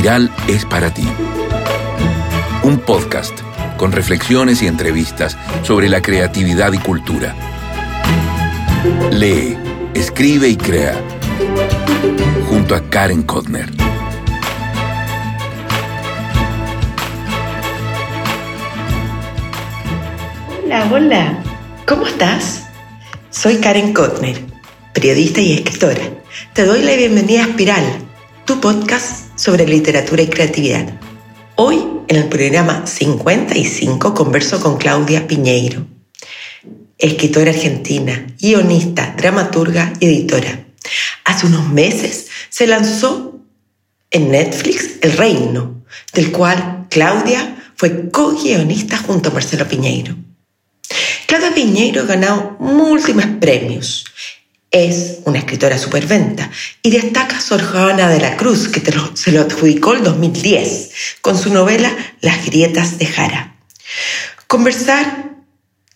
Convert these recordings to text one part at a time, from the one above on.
Espiral es para ti. Un podcast con reflexiones y entrevistas sobre la creatividad y cultura. Lee, escribe y crea. Junto a Karen Kotner. Hola, hola. ¿Cómo estás? Soy Karen Kotner, periodista y escritora. Te doy la bienvenida a Espiral, tu podcast sobre literatura y creatividad. Hoy, en el programa 55, converso con Claudia Piñeiro, escritora argentina, guionista, dramaturga y editora. Hace unos meses se lanzó en Netflix El Reino, del cual Claudia fue co-guionista junto a Marcelo Piñeiro. Claudia Piñeiro ha ganado múltiples premios. Es una escritora superventa y destaca Sor Juana de la Cruz, que se lo adjudicó el 2010 con su novela Las grietas de Jara. Conversar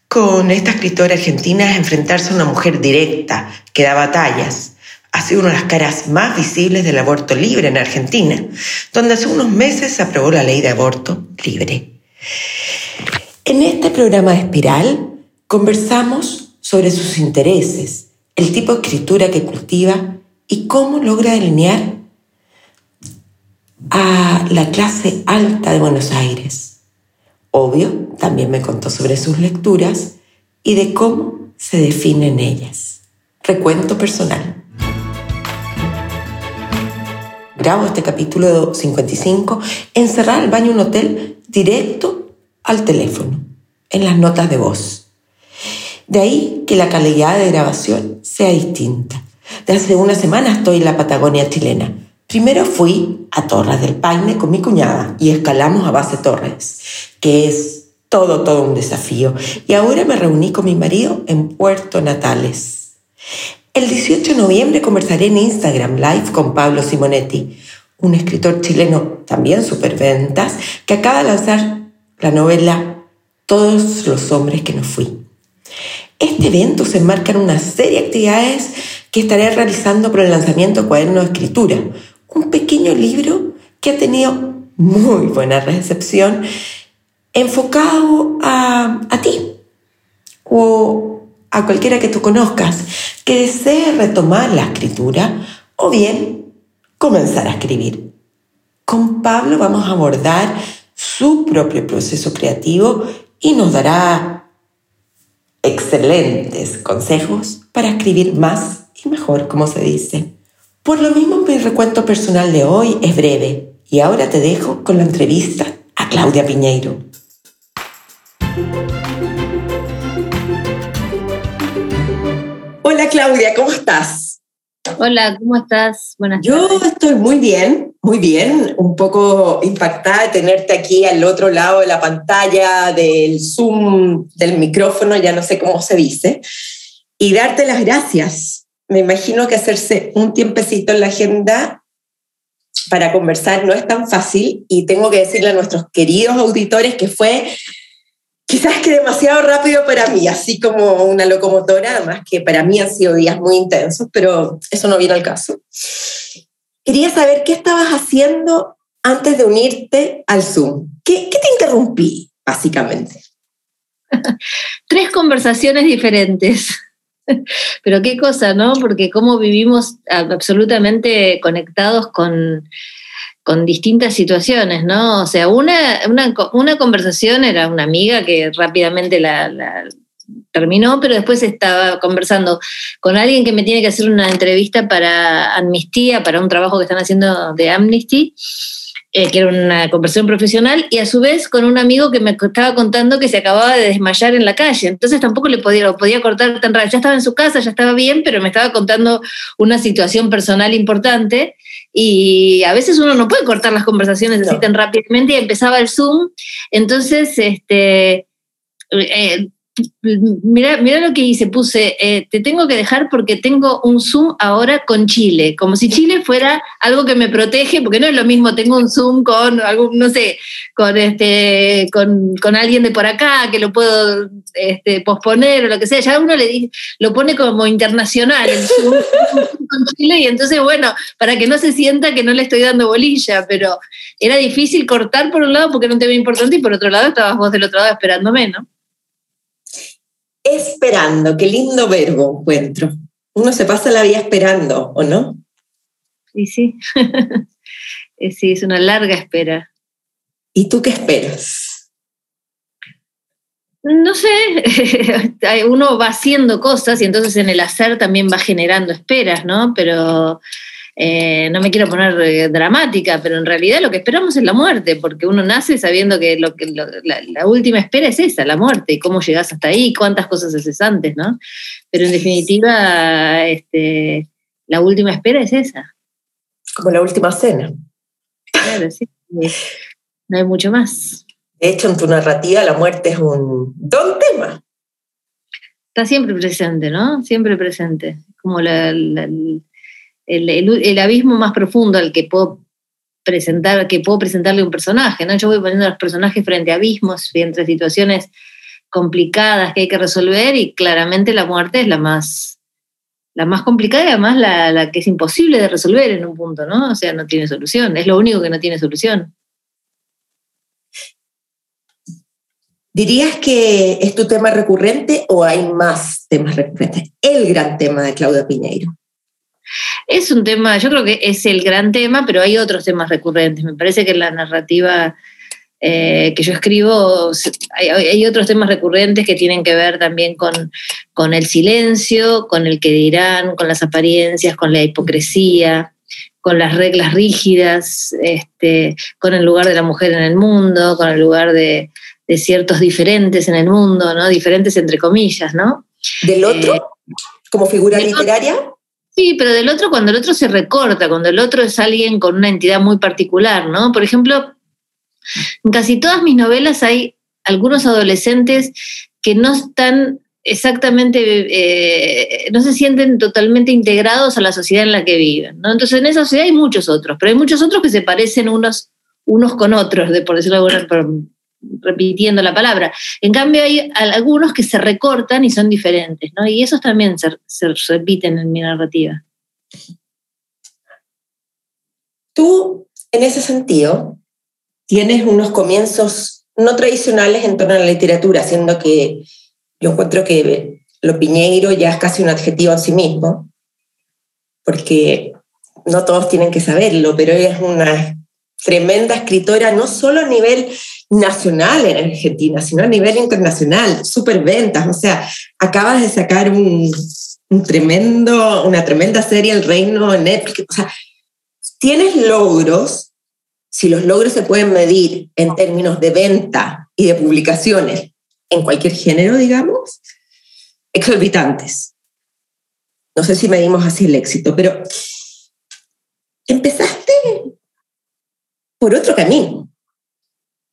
con esta escritora argentina es enfrentarse a una mujer directa que da batallas. Ha sido una de las caras más visibles del aborto libre en Argentina, donde hace unos meses se aprobó la ley de aborto libre. En este programa de Espiral conversamos sobre sus intereses, el tipo de escritura que cultiva y cómo logra delinear a la clase alta de Buenos Aires. Obvio, también me contó sobre sus lecturas y de cómo se definen ellas. Recuento personal. Grabo este capítulo 55 encerrada al baño de un hotel directo al teléfono, en las notas de voz. De ahí que la calidad de grabación sea distinta. De hace una semana estoy en la Patagonia chilena. Primero fui a Torres del Paine con mi cuñada y escalamos a base Torres, que es todo, todo un desafío. Y ahora me reuní con mi marido en Puerto Natales. El 18 de noviembre conversaré en Instagram Live con Pablo Simonetti, un escritor chileno también superventas, que acaba de lanzar la novela Todos los hombres que no fui. Este evento se enmarca en una serie de actividades que estaré realizando por el lanzamiento de Cuaderno de Escritura, un pequeño libro que ha tenido muy buena recepción, enfocado a, a ti o a cualquiera que tú conozcas que desee retomar la escritura o bien comenzar a escribir. Con Pablo vamos a abordar su propio proceso creativo y nos dará excelentes consejos para escribir más y mejor, como se dice. Por lo mismo, mi recuento personal de hoy es breve y ahora te dejo con la entrevista a Claudia Piñeiro. Hola Claudia, ¿cómo estás? Hola, ¿cómo estás? Buenas Yo estoy muy bien, muy bien, un poco impactada de tenerte aquí al otro lado de la pantalla, del Zoom, del micrófono, ya no sé cómo se dice, y darte las gracias. Me imagino que hacerse un tiempecito en la agenda para conversar no es tan fácil y tengo que decirle a nuestros queridos auditores que fue quizás que demasiado rápido para mí, así como una locomotora, además que para mí han sido días muy intensos, pero eso no viene al caso. Quería saber qué estabas haciendo antes de unirte al Zoom. ¿Qué, te interrumpí, básicamente? Tres conversaciones diferentes. Pero qué cosa, ¿no? Porque cómo vivimos absolutamente conectados con, con distintas situaciones, ¿no? O sea, una, una, conversación era una amiga que rápidamente la, terminó, pero después estaba conversando con alguien que me tiene que hacer una entrevista para Amnistía, para un trabajo que están haciendo de Amnesty, eh, que era una conversación profesional, y a su vez con un amigo que me estaba contando que se acababa de desmayar en la calle. Entonces tampoco le podía, lo podía cortar tan rápido. Ya estaba en su casa, ya estaba bien, pero me estaba contando una situación personal importante y a veces uno no puede cortar las conversaciones así tan rápidamente y empezaba el Zoom. Entonces, este, eh, mira, mira lo que hice, puse, eh, te tengo que dejar porque tengo un Zoom ahora con Chile, como si Chile fuera algo que me protege, porque no es lo mismo, tengo un Zoom con algún, no sé, con este, con, alguien de por acá, que lo puedo este, posponer o lo que sea, ya uno le dice, lo pone como internacional, el Zoom con Chile, y entonces, bueno, para que no se sienta que no le estoy dando bolilla, pero era difícil cortar por un lado porque era un tema importante y por otro lado estabas vos del otro lado esperándome, ¿no? Esperando, qué lindo verbo encuentro. Uno se pasa la vida esperando, ¿o no? Sí, sí. sí, es una larga espera. ¿Y tú qué esperas? No sé, uno va haciendo cosas y entonces en el hacer también va generando esperas, ¿no? Pero eh, no me quiero poner eh, dramática, pero en realidad lo que esperamos es la muerte, porque uno nace sabiendo que, lo, que la, última espera es esa, la muerte, y cómo llegas hasta ahí, cuántas cosas haces antes, ¿no? Pero en definitiva, este, la última espera es esa. Como la última cena. Claro, sí. No hay mucho más. De hecho, en tu narrativa la muerte es un don tema. Está siempre presente, ¿no? Siempre presente. Como la el, abismo más profundo al que puedo presentar, que puedo presentarle un personaje, ¿no? Yo voy poniendo a los personajes frente a abismos, frente a situaciones complicadas que hay que resolver y claramente la muerte es la más, la más complicada y además la, la, que es imposible de resolver en un punto, ¿no? O sea, no tiene solución, es lo único que no tiene solución. ¿Dirías que es tu tema recurrente o hay más temas recurrentes? El gran tema de Claudia Piñeiro. Es un tema, yo creo que es el gran tema, pero hay otros temas recurrentes. Me parece que en la narrativa eh, que yo escribo hay, otros temas recurrentes que tienen que ver también con, con el silencio, con el que dirán, con las apariencias, con la hipocresía, con las reglas rígidas, este, con el lugar de la mujer en el mundo, con el lugar de, ciertos diferentes en el mundo, ¿no? Diferentes entre comillas, ¿no? ¿Del otro? Eh, ¿Como figura literaria? Sí, pero del otro, cuando el otro se recorta, cuando el otro es alguien con una entidad muy particular, ¿no? Por ejemplo, en casi todas mis novelas hay algunos adolescentes que no están exactamente, eh, no se sienten totalmente integrados a la sociedad en la que viven, ¿no? Entonces en esa sociedad hay muchos otros, pero hay muchos otros que se parecen unos, unos con otros, de, por decirlo de alguna repitiendo la palabra. En cambio, hay algunos que se recortan y son diferentes, ¿no? Y esos también se, repiten en mi narrativa. Tú, en ese sentido, tienes unos comienzos no tradicionales en torno a la literatura, siendo que yo encuentro que lo piñeiro ya es casi un adjetivo en sí mismo, porque no todos tienen que saberlo, pero es una tremenda escritora, no solo a nivel nacional en Argentina, sino a nivel internacional, super ventas, o sea, acabas de sacar un, tremendo, una tremenda serie, El Reino, Netflix, o sea, tienes logros, si los logros se pueden medir en términos de venta y de publicaciones en cualquier género, digamos, exorbitantes. No sé si medimos así el éxito, pero por otro camino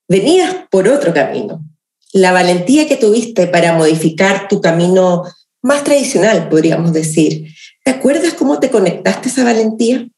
venías por otro camino. La valentía que tuviste para modificar tu camino más tradicional, podríamos decir. ¿Te acuerdas cómo te conectaste a esa valentía?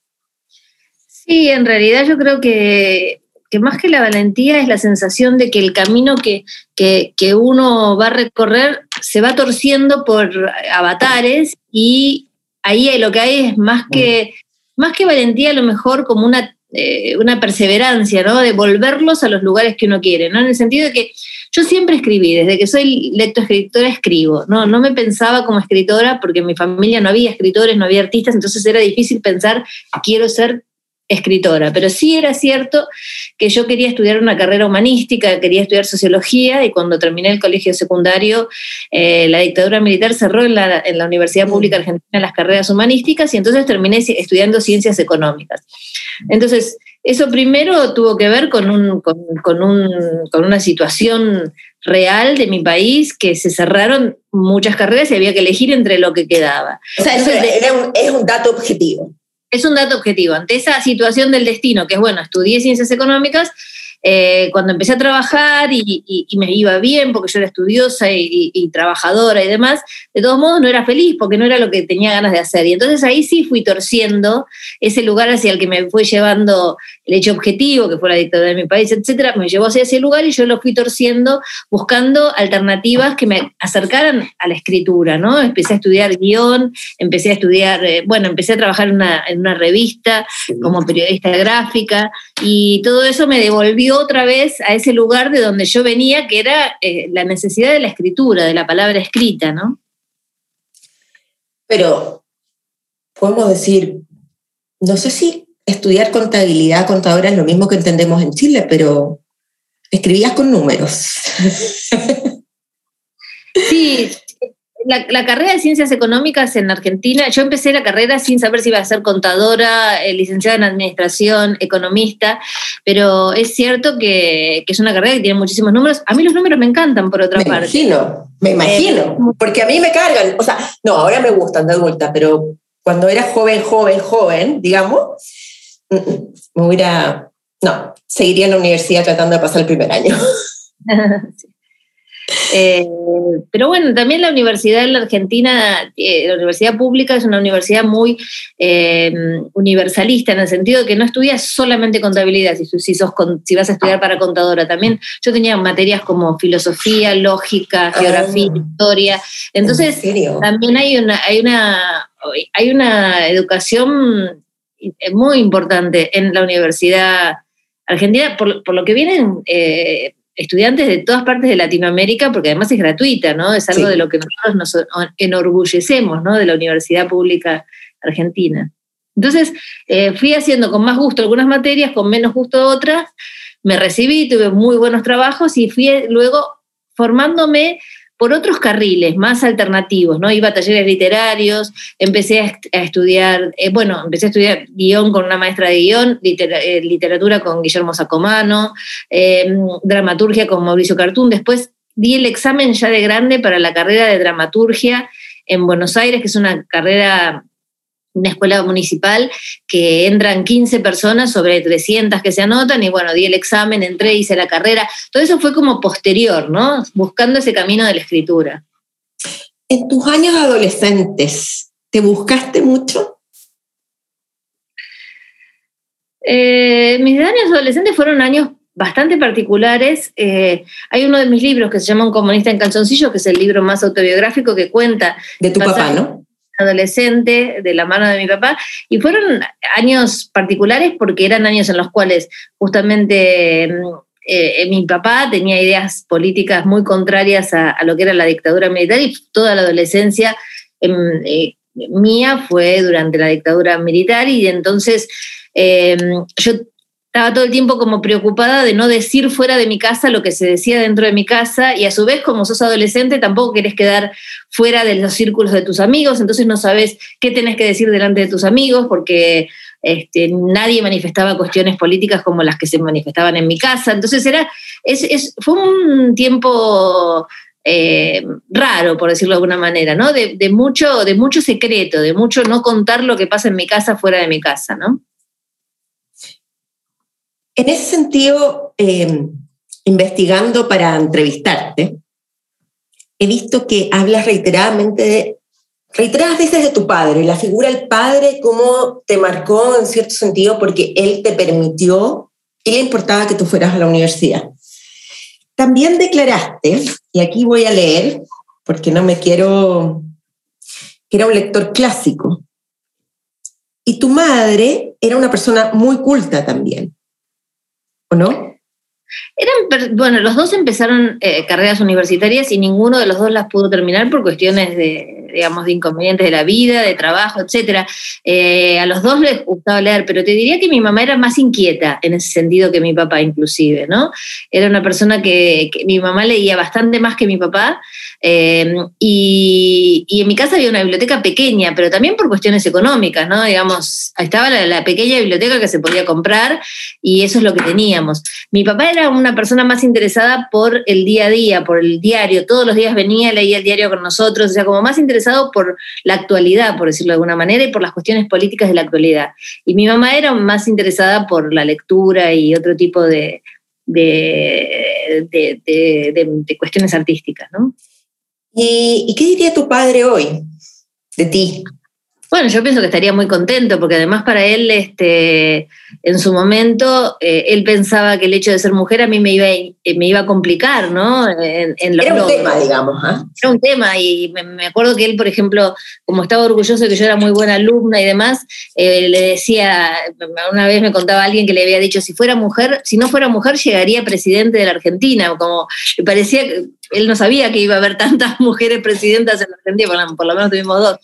Sí, en realidad yo creo que, más que la valentía es la sensación de que el camino que, que, uno va a recorrer se va torciendo por avatares y ahí lo que hay es más que, más que valentía, a lo mejor como una eh, una perseverancia, ¿no? De volverlos a los lugares que uno quiere, ¿no? En el sentido de que yo siempre escribí, desde que soy lectoescritora escribo, ¿no? No me pensaba como escritora porque en mi familia no había escritores, no había artistas, entonces era difícil pensar, quiero ser escritora, pero sí era cierto que yo quería estudiar una carrera humanística, quería estudiar sociología y cuando terminé el colegio secundario, eh, la dictadura militar cerró en la, en la Universidad Pública Argentina las carreras humanísticas y entonces terminé estudiando ciencias económicas. Entonces, eso primero tuvo que ver con, un, con, un, con una situación real de mi país que se cerraron muchas carreras y había que elegir entre lo que quedaba. O sea, eso es un dato objetivo es un dato objetivo. Ante esa situación del destino, que es bueno, estudié ciencias económicas, eh, cuando empecé a trabajar y, me iba bien porque yo era estudiosa y, trabajadora y demás, de todos modos no era feliz porque no era lo que tenía ganas de hacer. Y entonces ahí sí fui torciendo ese lugar hacia el que me fue llevando el hecho objetivo, que fue la dictadura de mi país, etcétera, me llevó hacia ese lugar y yo lo fui torciendo buscando alternativas que me acercaran a la escritura, ¿no? Empecé a estudiar guion, empecé a estudiar, eh, bueno, empecé a trabajar en una, en una revista como periodista gráfica y todo eso me devolvió otra vez a ese lugar de donde yo venía, que era eh, la necesidad de la escritura, de la palabra escrita, ¿no? Pero podemos decir, no sé si estudiar contabilidad, contadora es lo mismo que entendemos en Chile, pero escribías con números. Sí, la, carrera de ciencias económicas en Argentina, yo empecé la carrera sin saber si iba a ser contadora, eh, licenciada en administración, economista, pero es cierto que, es una carrera que tiene muchísimos números. A mí los números me encantan, por otra me parte. Me imagino, me eh, imagino, porque a mí me cargan. O sea, no, ahora me gustan de adulta, pero cuando era joven, joven, joven, digamos, mm, mm, me hubiera, no, seguiría en la universidad tratando de pasar el primer año. Eh, pero bueno, también la universidad en la Argentina, eh, la universidad pública es una universidad muy eh, universalista en el sentido de que no estudias solamente contabilidad, si, si, sos, si vas a estudiar para contadora. También yo tenía materias como filosofía, lógica, geografía, ah. historia. Entonces, también hay una, hay una, hay una educación muy importante en la universidad argentina, por, por lo que vienen estudiantes de todas partes de Latinoamérica, porque además es gratuita, ¿no? Es algo de lo que nosotros nos enorgullecemos, ¿no? De la Universidad Pública Argentina. Entonces, eh, fui haciendo con más gusto algunas materias, con menos gusto otras, me recibí, tuve muy buenos trabajos y fui luego formándome por otros carriles más alternativos, ¿no? Iba a talleres literarios, empecé a, estudiar, eh, bueno, empecé a estudiar guion con una maestra de guion, eh, literatura con Guillermo Sacomano, em, dramaturgia con Mauricio Cartún, después di el examen ya de grande para la carrera de dramaturgia en Buenos Aires, que es una carrera una escuela municipal que entran 15 personas sobre 300 que se anotan y bueno, di el examen, entré, hice la carrera. Todo eso fue como posterior, ¿no? Buscando ese camino de la escritura. En tus años adolescentes, ¿te buscaste mucho? Eh, mis años adolescentes fueron años bastante particulares. Eh, hay uno de mis libros que se llama Un comunista en calzoncillo, que es el libro más autobiográfico que cuenta. De tu papá, ¿no? Adolescente de la mano de mi papá y fueron años particulares porque eran años en los cuales justamente mm, eh, mi papá tenía ideas políticas muy contrarias a, lo que era la dictadura militar y toda la adolescencia em, eh, mía fue durante la dictadura militar y entonces em, yo estaba todo el tiempo como preocupada de no decir fuera de mi casa lo que se decía dentro de mi casa y a su vez como sos adolescente tampoco querés quedar fuera de los círculos de tus amigos, entonces no sabes qué tenés que decir delante de tus amigos porque este, nadie manifestaba cuestiones políticas como las que se manifestaban en mi casa, entonces era, es, fue un tiempo eh, raro, por decirlo de alguna manera, ¿no? De, de, mucho, de mucho secreto, de mucho no contar lo que pasa en mi casa fuera de mi casa, ¿no? En ese sentido, eh, investigando para entrevistarte, he visto que hablas reiteradamente de, reiteradas veces de tu padre, la figura del padre, cómo te marcó en cierto sentido porque él te permitió y le importaba que tú fueras a la universidad. También declaraste, y aquí voy a leer, porque no me quiero, que era un lector clásico, y tu madre era una persona muy culta también no? Eran, bueno, los dos empezaron eh, carreras universitarias y ninguno de los dos las pudo terminar por cuestiones de, digamos, de inconvenientes de la vida, de trabajo, etc. Eh, a los dos les gustaba leer, pero te diría que mi mamá era más inquieta en ese sentido que mi papá inclusive, ¿no? Era una persona que, mi mamá leía bastante más que mi papá eh, y, en mi casa había una biblioteca pequeña, pero también por cuestiones económicas, ¿no? Digamos, estaba la, la pequeña biblioteca que se podía comprar y eso es lo que teníamos. Mi papá era una persona más interesada por el día a día, por el diario. Todos los días venía, leía el diario con nosotros, o sea, como más por la actualidad, por decirlo de alguna manera, y por las cuestiones políticas de la actualidad. Y mi mamá era más interesada por la lectura y otro tipo de, de, cuestiones artísticas. ¿no? ¿Y, ¿Y qué diría tu padre hoy de ti? Bueno, yo pienso que estaría muy contento, porque además para él, este, en su momento, eh, él pensaba que el hecho de ser mujer a mí me iba, eh, me iba a complicar, ¿no? En, era un tema, digamos. ¿ah? Era un tema, y me, acuerdo que él, por ejemplo, como estaba orgulloso de que yo era muy buena alumna y demás, eh, le decía, una vez me contaba alguien que le había dicho, si fuera mujer, si no fuera mujer, llegaría presidente de la Argentina, como me parecía que él no sabía que iba a haber tantas mujeres presidentas en la Argentina, por lo menos tuvimos dos.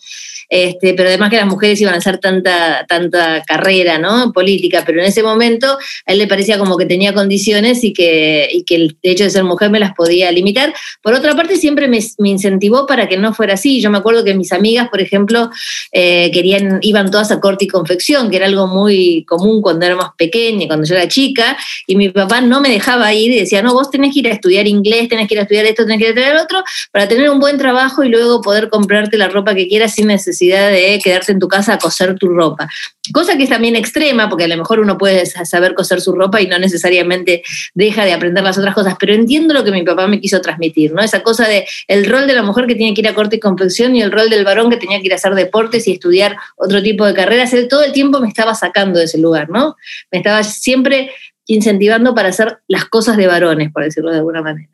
Este, pero además que las mujeres iban a hacer tanta, tanta carrera ¿no? política, pero en ese momento a él le parecía como que tenía condiciones y que, y que el hecho de ser mujer me las podía limitar. Por otra parte, siempre me, incentivó para que no fuera así. Yo me acuerdo que mis amigas, por ejemplo, eh, querían, iban todas a corte y confección, que era algo muy común cuando éramos pequeñas, cuando yo era chica, y mi papá no me dejaba ir y decía, no, vos tenés que ir a estudiar inglés, tenés que ir a estudiar esto, tenés que ir a estudiar otro, para tener un buen trabajo y luego poder comprarte la ropa que quieras sin necesidad de quedarte en tu casa a coser tu ropa. Cosa que es también extrema, porque a lo mejor uno puede saber coser su ropa y no necesariamente deja de aprender las otras cosas, pero entiendo lo que mi papá me quiso transmitir, ¿no? Esa cosa de el rol de la mujer que tiene que ir a corte y confección y el rol del varón que tenía que ir a hacer deportes y estudiar otro tipo de carreras. Todo el tiempo me estaba sacando de ese lugar, ¿no? Me estaba siempre incentivando para hacer las cosas de varones, por decirlo de alguna manera.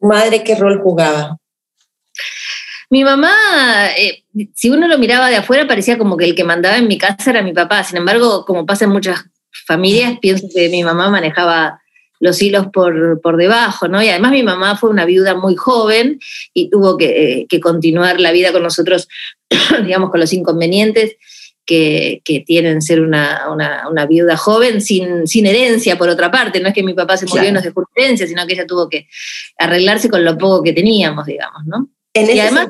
Madre, ¿qué rol jugaba? Mi mamá, eh, si uno lo miraba de afuera, parecía como que el que mandaba en mi casa era mi papá. Sin embargo, como pasa en muchas familias, pienso que mi mamá manejaba los hilos por, por debajo, ¿no? Y además mi mamá fue una viuda muy joven y tuvo que, que continuar la vida con nosotros, digamos, con los inconvenientes que, que tienen ser una, una, una, viuda joven sin, sin herencia, por otra parte. No es que mi papá se murió y nos dejó herencia, sino que ella tuvo que arreglarse con lo poco que teníamos, digamos, ¿no? Y además,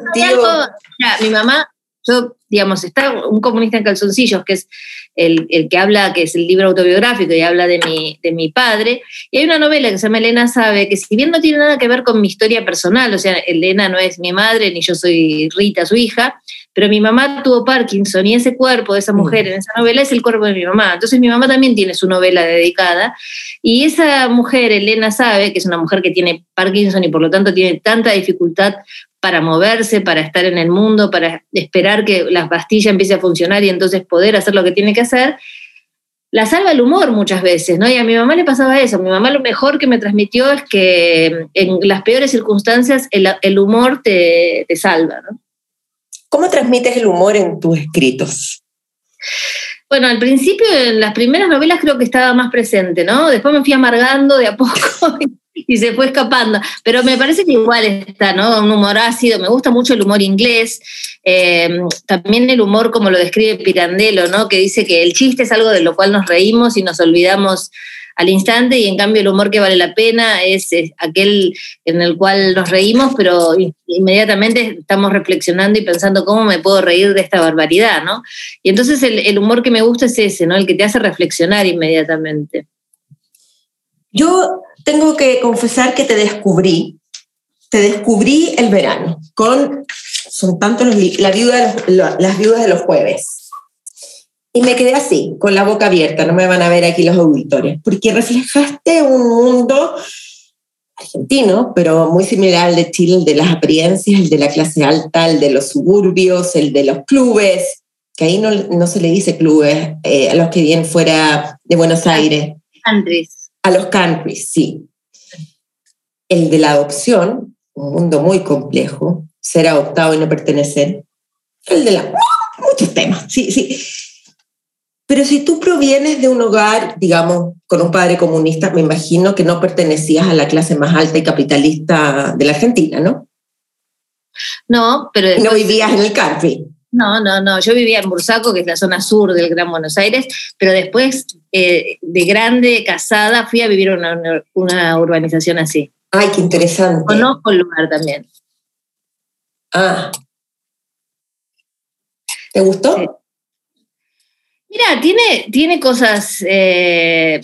mi mamá, yo, digamos, está un comunista en calzoncillos, que es el, que habla, que es el libro autobiográfico y habla de mi, de mi padre. Y hay una novela que se llama Elena Sabe, que si bien no tiene nada que ver con mi historia personal, o sea, Elena no es mi madre, ni yo soy Rita, su hija, pero mi mamá tuvo Parkinson y ese cuerpo de esa mm. mujer en esa novela es el cuerpo de mi mamá. Entonces mi mamá también tiene su novela dedicada y esa mujer, Elena sabe, que es una mujer que tiene Parkinson y por lo tanto tiene tanta dificultad para moverse, para estar en el mundo, para esperar que la pastilla empiece a funcionar y entonces poder hacer lo que tiene que hacer, la salva el humor muchas veces, ¿no? Y a mi mamá le pasaba eso. Mi mamá lo mejor que me transmitió es que en las peores circunstancias el, humor te, te salva, ¿no? ¿Cómo transmites el humor en tus escritos? Bueno, al principio, en las primeras novelas creo que estaba más presente, ¿no? Después me fui amargando de a poco y se fue escapando. Pero me parece que igual está, ¿no? Un humor ácido. Me gusta mucho el humor inglés. Eh, también el humor, como lo describe Pirandello, ¿no? Que dice que el chiste es algo de lo cual nos reímos y nos olvidamos al instante y en cambio el humor que vale la pena es, aquel en el cual nos reímos, pero inmediatamente estamos reflexionando y pensando cómo me puedo reír de esta barbaridad, ¿no? Y entonces el, humor que me gusta es ese, ¿no? El que te hace reflexionar inmediatamente. Yo tengo que confesar que te descubrí, te descubrí el verano, con, son tantos los, la viuda, las viudas de los jueves. Y me quedé así, con la boca abierta, no me van a ver aquí los auditores, porque reflejaste un mundo argentino, pero muy similar al de Chile, el de las apariencias, el de la clase alta, el de los suburbios, el de los clubes, que ahí no, no se le dice clubes eh, a los que vienen fuera de Buenos Aires. Countries. A los countries, sí. El de la adopción, un mundo muy complejo, ser adoptado y no pertenecer. El de la... Muchos temas, sí, sí. Pero si tú provienes de un hogar, digamos, con un padre comunista, me imagino que no pertenecías a la clase más alta y capitalista de la Argentina, ¿no? No, pero... no vivías en el Carpi. No, no, no. Yo vivía en Bursaco, que es la zona sur del Gran Buenos Aires, pero después, eh, de grande, casada, fui a vivir una, una urbanización así. Ay, qué interesante. Conozco el lugar también. Ah. ¿Te gustó? Mira, tiene, tiene cosas eh,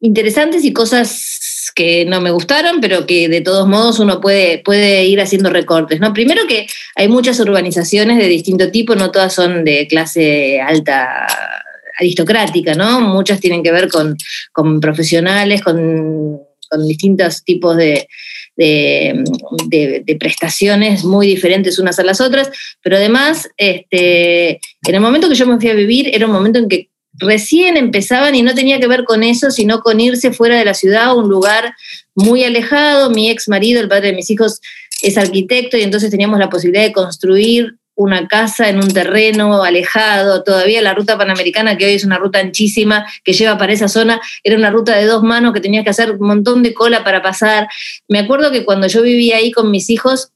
interesantes y cosas que no me gustaron, pero que de todos modos uno puede, puede ir haciendo recortes. ¿no? Primero que hay muchas urbanizaciones de distinto tipo, no todas son de clase alta aristocrática, ¿no? Muchas tienen que ver con, profesionales, con, distintos tipos de, de, prestaciones muy diferentes unas a las otras, pero además, este, en el momento que yo me fui a vivir, era un momento en que recién empezaban y no tenía que ver con eso, sino con irse fuera de la ciudad a un lugar muy alejado. Mi ex marido, el padre de mis hijos, es arquitecto y entonces teníamos la posibilidad de construir una casa en un terreno alejado, todavía la ruta panamericana, que hoy es una ruta anchísima que lleva para esa zona, era una ruta de dos manos que tenías que hacer un montón de cola para pasar. Me acuerdo que cuando yo vivía ahí con mis hijos,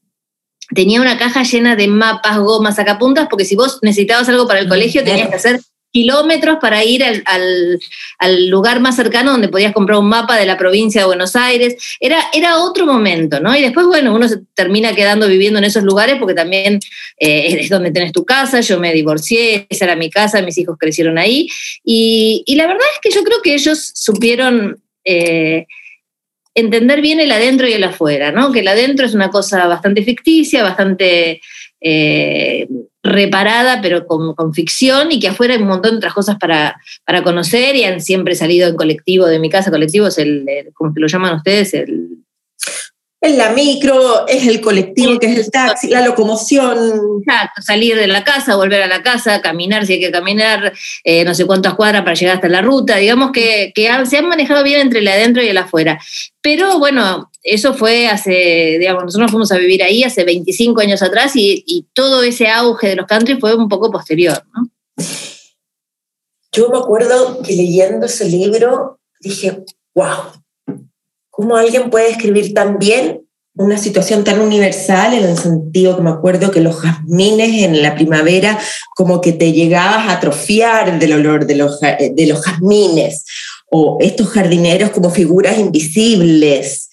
tenía una caja llena de mapas, gomas, sacapuntas, porque si vos necesitabas algo para el colegio, tenías que hacer kilómetros para ir al, lugar más cercano donde podías comprar un mapa de la provincia de Buenos Aires. Era, era otro momento, ¿no? Y después, bueno, uno se termina quedando viviendo en esos lugares porque también eh, es donde tenés tu casa, yo me divorcié, esa era mi casa, mis hijos crecieron ahí. Y, la verdad es que yo creo que ellos supieron... Eh, entender bien el adentro y el afuera, ¿no? Que el adentro es una cosa bastante ficticia, bastante eh, reparada, pero con, ficción, y que afuera hay un montón de otras cosas para, para conocer y han siempre salido en colectivo de mi casa. Colectivo es el, como lo llaman ustedes, el es la micro, es el colectivo, que es el taxi, la locomoción. Exacto, salir de la casa, volver a la casa, caminar si hay que caminar, eh, no sé cuántas cuadras para llegar hasta la ruta. Digamos que, se han manejado bien entre el adentro y el afuera. Pero bueno, eso fue hace, digamos, nosotros fuimos a vivir ahí hace 25 años atrás y, todo ese auge de los country fue un poco posterior, ¿no? Yo me acuerdo que leyendo ese libro dije, wow, ¿Cómo alguien puede escribir tan bien una situación tan universal en el sentido que me acuerdo que los jazmines en la primavera como que te llegabas a atrofiar del olor de los, de los jazmines o estos jardineros como figuras invisibles.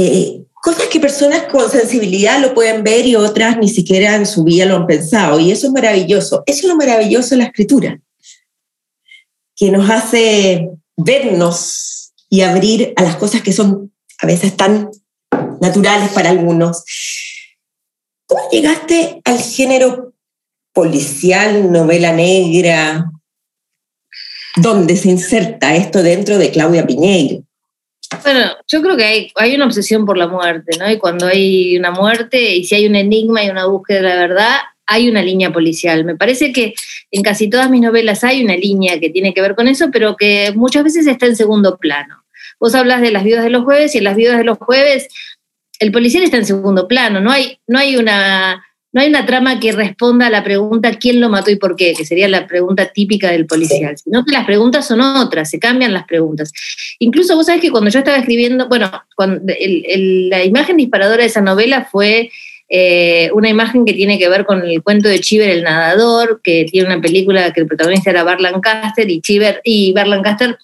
Eh, cosas que personas con sensibilidad lo pueden ver y otras ni siquiera en su vida lo han pensado. Y eso es maravilloso. Eso es lo maravilloso de la escritura, que nos hace vernos y abrir a las cosas que son a veces tan naturales para algunos. ¿Cómo llegaste al género policial, novela negra? ¿Dónde se inserta esto dentro de Claudia Piñeiro? Bueno, yo creo que hay, hay, una obsesión por la muerte, ¿no? Y cuando hay una muerte y si hay un enigma y una búsqueda de la verdad, hay una línea policial. Me parece que en casi todas mis novelas hay una línea que tiene que ver con eso, pero que muchas veces está en segundo plano. Vos hablas de las viudas de los jueves y en las viudas de los jueves el policial está en segundo plano, no hay, no hay una... No hay una trama que responda a la pregunta quién lo mató y por qué, que sería la pregunta típica del policial, sino que las preguntas son otras, se cambian las preguntas. Incluso vos sabés que cuando yo estaba escribiendo, bueno, la imagen disparadora de esa novela fue eh, una imagen que tiene que ver con el cuento de Chiver el nadador, que tiene una película que el protagonista era Bar Lancaster y Chiver y Bar Lancaster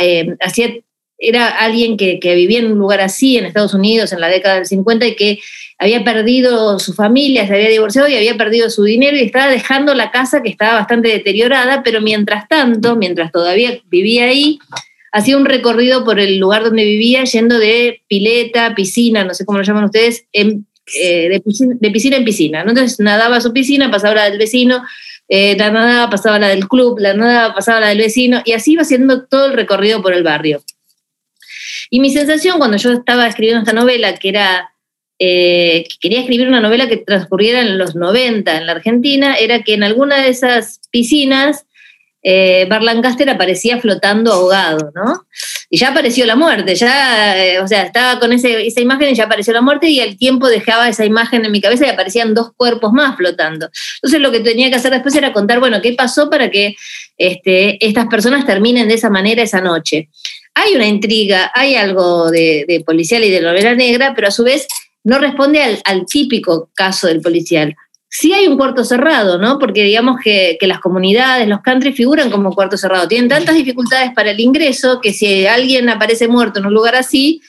eh, hacía era alguien que, vivía en un lugar así en Estados Unidos en la década del 50 y que había perdido su familia, se había divorciado y había perdido su dinero y estaba dejando la casa que estaba bastante deteriorada, pero mientras tanto, mientras todavía vivía ahí, hacía un recorrido por el lugar donde vivía yendo de pileta, piscina, no sé cómo lo llaman ustedes, eh, de, piscina, en piscina. Entonces nadaba a su piscina, pasaba la del vecino, eh, la nadaba, pasaba la del club, la nadaba, pasaba la del vecino, y así iba haciendo todo el recorrido por el barrio. Y mi sensación cuando yo estaba escribiendo esta novela, que era eh, que quería escribir una novela que transcurriera en los 90 en la Argentina, era que en alguna de esas piscinas eh, aparecía flotando ahogado, ¿no? Y ya apareció la muerte, ya, eh, o sea, estaba con ese, esa imagen y ya apareció la muerte y al tiempo dejaba esa imagen en mi cabeza y aparecían dos cuerpos más flotando. Entonces lo que tenía que hacer después era contar, bueno, qué pasó para que este, estas personas terminen de esa manera esa noche hay una intriga, hay algo de, policial y de novela negra, pero a su vez no responde al, típico caso del policial. Sí hay un cuarto cerrado, ¿no? Porque digamos que, las comunidades, los country figuran como cuarto cerrado. Tienen tantas dificultades para el ingreso que si alguien aparece muerto en un lugar así,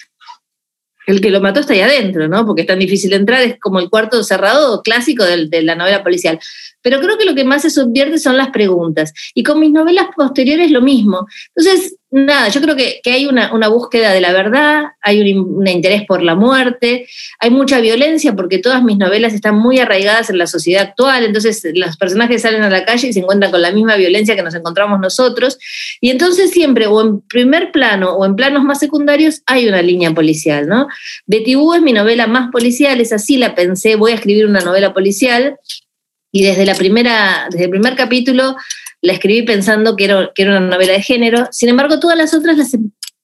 el que lo mató está ahí adentro, ¿no? Porque es tan difícil entrar, es como el cuarto cerrado clásico de, de la novela policial. Pero creo que lo que más se subvierte son las preguntas. Y con mis novelas posteriores lo mismo. Entonces, nada, yo creo que, hay una, búsqueda de la verdad, hay un, interés por la muerte, hay mucha violencia porque todas mis novelas están muy arraigadas en la sociedad actual, entonces los personajes salen a la calle y se encuentran con la misma violencia que nos encontramos nosotros. Y entonces siempre, o en primer plano o en planos más secundarios, hay una línea policial, ¿no? Betty es mi novela más policial, es así, la pensé, voy a escribir una novela policial. Y desde, la primera, desde el primer capítulo la escribí pensando que era, que era una novela de género. Sin embargo, todas las otras las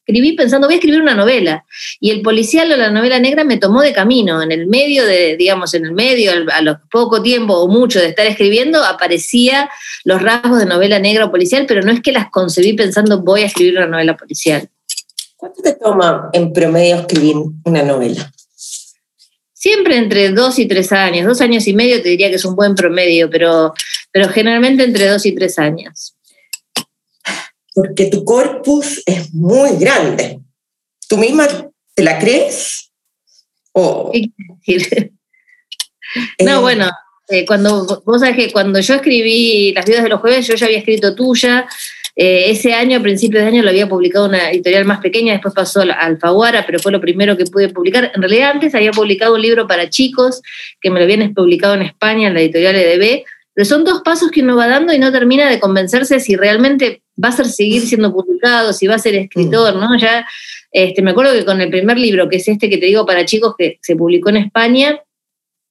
escribí pensando, voy a escribir una novela. Y el policial o la novela negra me tomó de camino. En el medio de, digamos, en el medio, a lo poco tiempo o mucho de estar escribiendo, aparecía los rasgos de novela negra o policial, pero no es que las concebí pensando, voy a escribir una novela policial. ¿Cuánto te toma en promedio escribir una novela? Siempre entre dos y tres años, dos años y medio te diría que es un buen promedio, pero, pero generalmente entre dos y tres años. Porque tu corpus es muy grande. ¿Tú misma te la crees? ¿O? no, bueno, eh, cuando vos sabés que cuando yo escribí Las vidas de los jueves, yo ya había escrito tuya, eh, ese año, a principios de año, lo había publicado una editorial más pequeña, después pasó a Alfaguara, pero fue lo primero que pude publicar. En realidad antes había publicado un libro para chicos, que me lo habían publicado en España, en la editorial EDB, pero son dos pasos que uno va dando y no termina de convencerse si realmente va a ser, seguir siendo publicado, si va a ser escritor, ¿no? Ya este, me acuerdo que con el primer libro, que es este que te digo para chicos, que se publicó en España,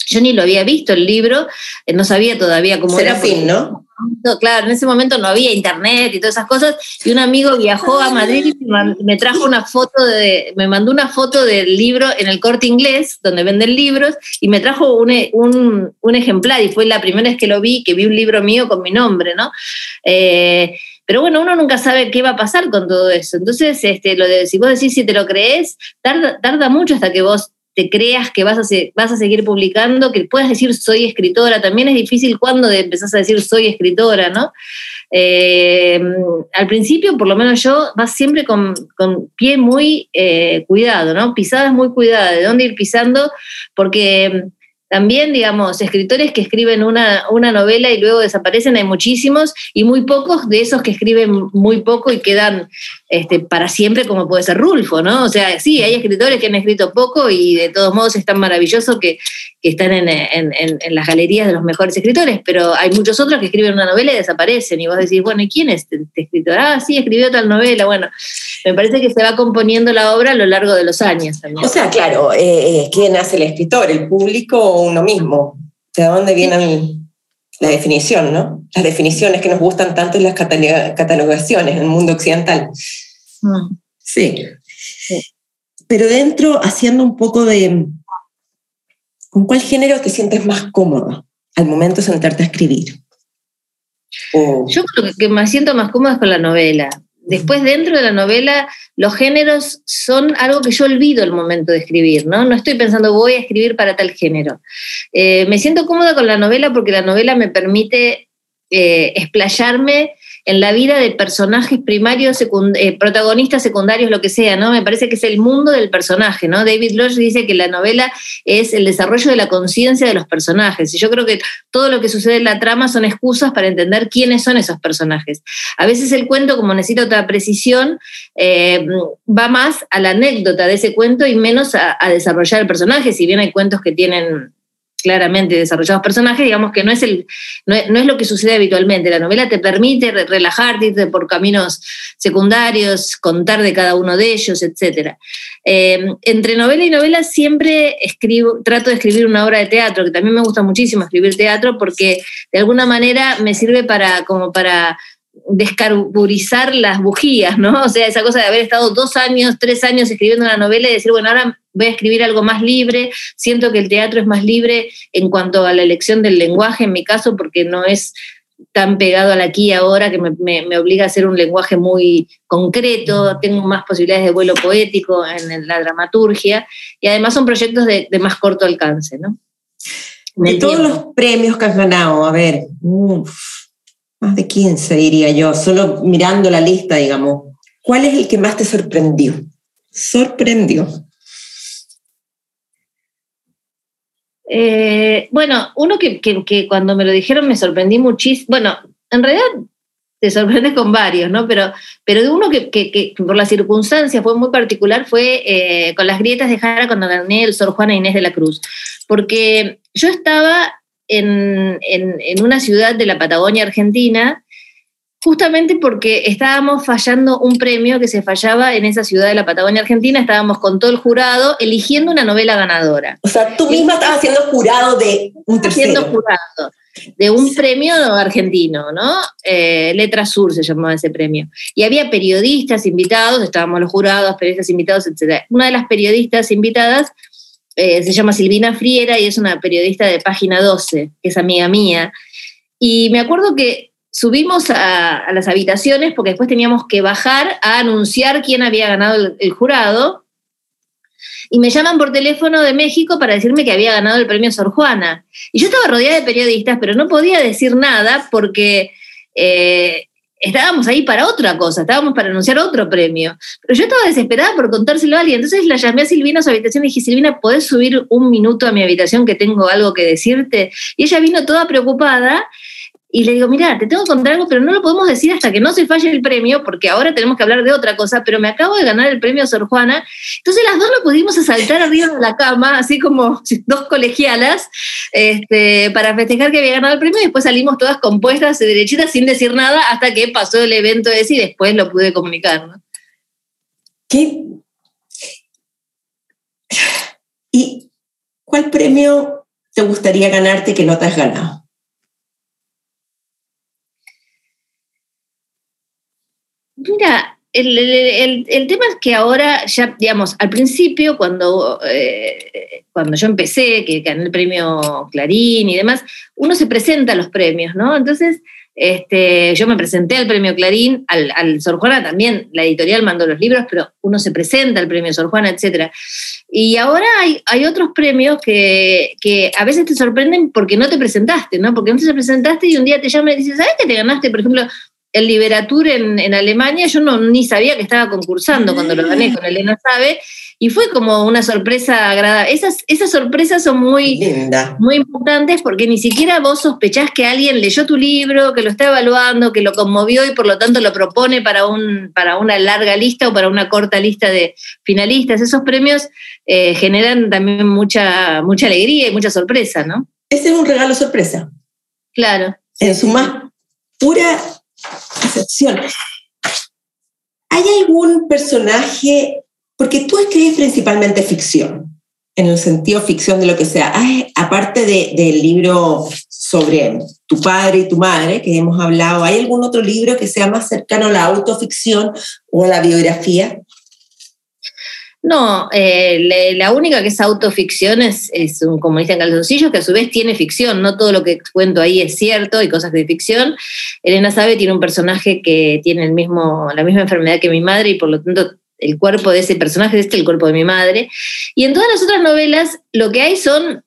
yo ni lo había visto el libro, eh, no sabía todavía cómo era. fin, ¿no? Claro, en ese momento no había internet y todas esas cosas, y un amigo viajó a Madrid y me trajo una foto de, me mandó una foto del libro en el corte inglés, donde venden libros, y me trajo un, un, ejemplar, y fue la primera vez que lo vi, que vi un libro mío con mi nombre, ¿no? Eh, pero bueno, uno nunca sabe qué va a pasar con todo eso. Entonces, este, lo de, si vos decís si te lo crees, tarda, tarda mucho hasta que vos te creas que vas a, vas a seguir publicando, que puedas decir soy escritora. También es difícil cuando empezás a decir soy escritora, ¿no? Eh, al principio, por lo menos yo, vas siempre con, pie muy eh, cuidado, ¿no? Pisadas muy cuidadas, de dónde ir pisando, porque también, digamos, escritores que escriben una, una, novela y luego desaparecen, hay muchísimos, y muy pocos de esos que escriben muy poco y quedan este, para siempre, como puede ser Rulfo, ¿no? O sea, sí, hay escritores que han escrito poco y de todos modos es tan maravilloso que, están en, en, las galerías de los mejores escritores, pero hay muchos otros que escriben una novela y desaparecen, y vos decís, bueno, ¿y quién es este, este escritor? Ah, sí, escribió tal novela, bueno, me parece que se va componiendo la obra a lo largo de los años también. O sea, claro, eh, eh, ¿quién hace el escritor? ¿El público o uno mismo? ¿De dónde viene la definición, no? Las definiciones que nos gustan tanto en las catalogaciones en el mundo occidental. Mm. Sí. Pero dentro, haciendo un poco de... ¿Con cuál género te sientes más cómoda al momento de sentarte a escribir? Yo creo que me siento más cómoda con la novela. Después, dentro de la novela, los géneros son algo que yo olvido al momento de escribir, ¿no? No estoy pensando, voy a escribir para tal género. Eh, me siento cómoda con la novela porque la novela me permite eh, explayarme en la vida de personajes primarios, eh, protagonistas secundarios, lo que sea, ¿no? Me parece que es el mundo del personaje, ¿no? David Lodge dice que la novela es el desarrollo de la conciencia de los personajes. Y yo creo que todo lo que sucede en la trama son excusas para entender quiénes son esos personajes. A veces el cuento, como necesita otra precisión, eh, va más a la anécdota de ese cuento y menos a, a desarrollar el personaje, si bien hay cuentos que tienen claramente desarrollados personajes, digamos que no es, el, no es, lo que sucede habitualmente. La novela te permite relajarte, irte por caminos secundarios, contar de cada uno de ellos, etc. Eh, entre novela y novela siempre escribo, trato de escribir una obra de teatro, que también me gusta muchísimo escribir teatro porque de alguna manera me sirve para, como para descarburizar las bujías, ¿no? O sea, esa cosa de haber estado dos años, tres años escribiendo una novela y decir, bueno, ahora voy a escribir algo más libre, siento que el teatro es más libre en cuanto a la elección del lenguaje, en mi caso, porque no es tan pegado al aquí y ahora que me, obliga a hacer un lenguaje muy concreto, tengo más posibilidades de vuelo poético en, la dramaturgia y además son proyectos de, más corto alcance, ¿no? De todos los premios que has ganado, a ver, más de 15 diría yo, solo mirando la lista, digamos, ¿cuál es el que más te sorprendió? Sorprendió. Eh, bueno, uno que, que, cuando me lo dijeron me sorprendí muchísimo. Bueno, en realidad te sorprendes con varios, ¿no? Pero, pero uno que, que, por las circunstancias fue muy particular fue eh, con las grietas de Jara cuando gané el Sor Juana Inés de la Cruz. Porque yo estaba en, en, en una ciudad de la Patagonia Argentina justamente porque estábamos fallando un premio que se fallaba en esa ciudad de la Patagonia Argentina, estábamos con todo el jurado eligiendo una novela ganadora. O sea, tú misma estabas haciendo jurado de un tercero. Haciendo jurado de un premio argentino, ¿no? Eh, Letra Sur se llamaba ese premio. Y había periodistas invitados, estábamos los jurados, periodistas invitados, etc. Una de las periodistas invitadas eh, se llama Silvina Friera y es una periodista de Página 12, que es amiga mía. Y me acuerdo que subimos a, las habitaciones porque después teníamos que bajar a anunciar quién había ganado el, jurado. Y me llaman por teléfono de México para decirme que había ganado el premio Sor Juana. Y yo estaba rodeada de periodistas, pero no podía decir nada porque eh, estábamos ahí para otra cosa, estábamos para anunciar otro premio. Pero yo estaba desesperada por contárselo a alguien. Entonces la llamé a Silvina a su habitación y dije, Silvina, ¿podés subir un minuto a mi habitación que tengo algo que decirte? Y ella vino toda preocupada y le digo, mira, te tengo que contar algo, pero no lo podemos decir hasta que no se falle el premio, porque ahora tenemos que hablar de otra cosa, pero me acabo de ganar el premio Sor Juana. Entonces las dos lo pudimos asaltar arriba de la cama, así como dos colegialas, este, para festejar que había ganado el premio, y después salimos todas compuestas, derechitas, sin decir nada, hasta que pasó el evento ese y después lo pude comunicar. ¿Qué? ¿Y cuál premio te gustaría ganarte que no te has ganado? Mira, el, tema es que ahora ya, digamos, al principio, cuando, eh, cuando yo empecé, que gané el premio Clarín y demás, uno se presenta a los premios, ¿no? Entonces, este, yo me presenté al premio Clarín, al, Sor Juana también, la editorial mandó los libros, pero uno se presenta al premio Sor Juana, etc. Y ahora hay, hay otros premios que, que, a veces te sorprenden porque no te presentaste, ¿no? Porque no te presentaste y un día te llaman y dices, ¿sabes que te ganaste, por ejemplo, el Liberatur en, Alemania, yo no, ni sabía que estaba concursando cuando lo gané con Elena Sabe, y fue como una sorpresa agradable. Esas, esas sorpresas son muy, muy importantes porque ni siquiera vos sospechás que alguien leyó tu libro, que lo está evaluando, que lo conmovió y por lo tanto lo propone para, un, para una larga lista o para una corta lista de finalistas. Esos premios eh, generan también mucha, mucha alegría y mucha sorpresa, ¿no? Ese es un regalo sorpresa. Claro. En su más pura excepción. ¿Hay algún personaje, porque tú escribes principalmente ficción, en el sentido ficción de lo que sea, aparte del libro sobre tu padre y tu madre que hemos hablado, ¿hay algún otro libro que sea más cercano a la autoficción o a la biografía? No, eh, la única que es autoficción es, es un comunista en calzoncillos que a su vez tiene ficción. No todo lo que cuento ahí es cierto, hay cosas de ficción. Elena Sabe tiene un personaje que tiene el mismo, la misma enfermedad que mi madre y por lo tanto el cuerpo de ese personaje es este, el cuerpo de mi madre. Y en todas las otras novelas lo que hay son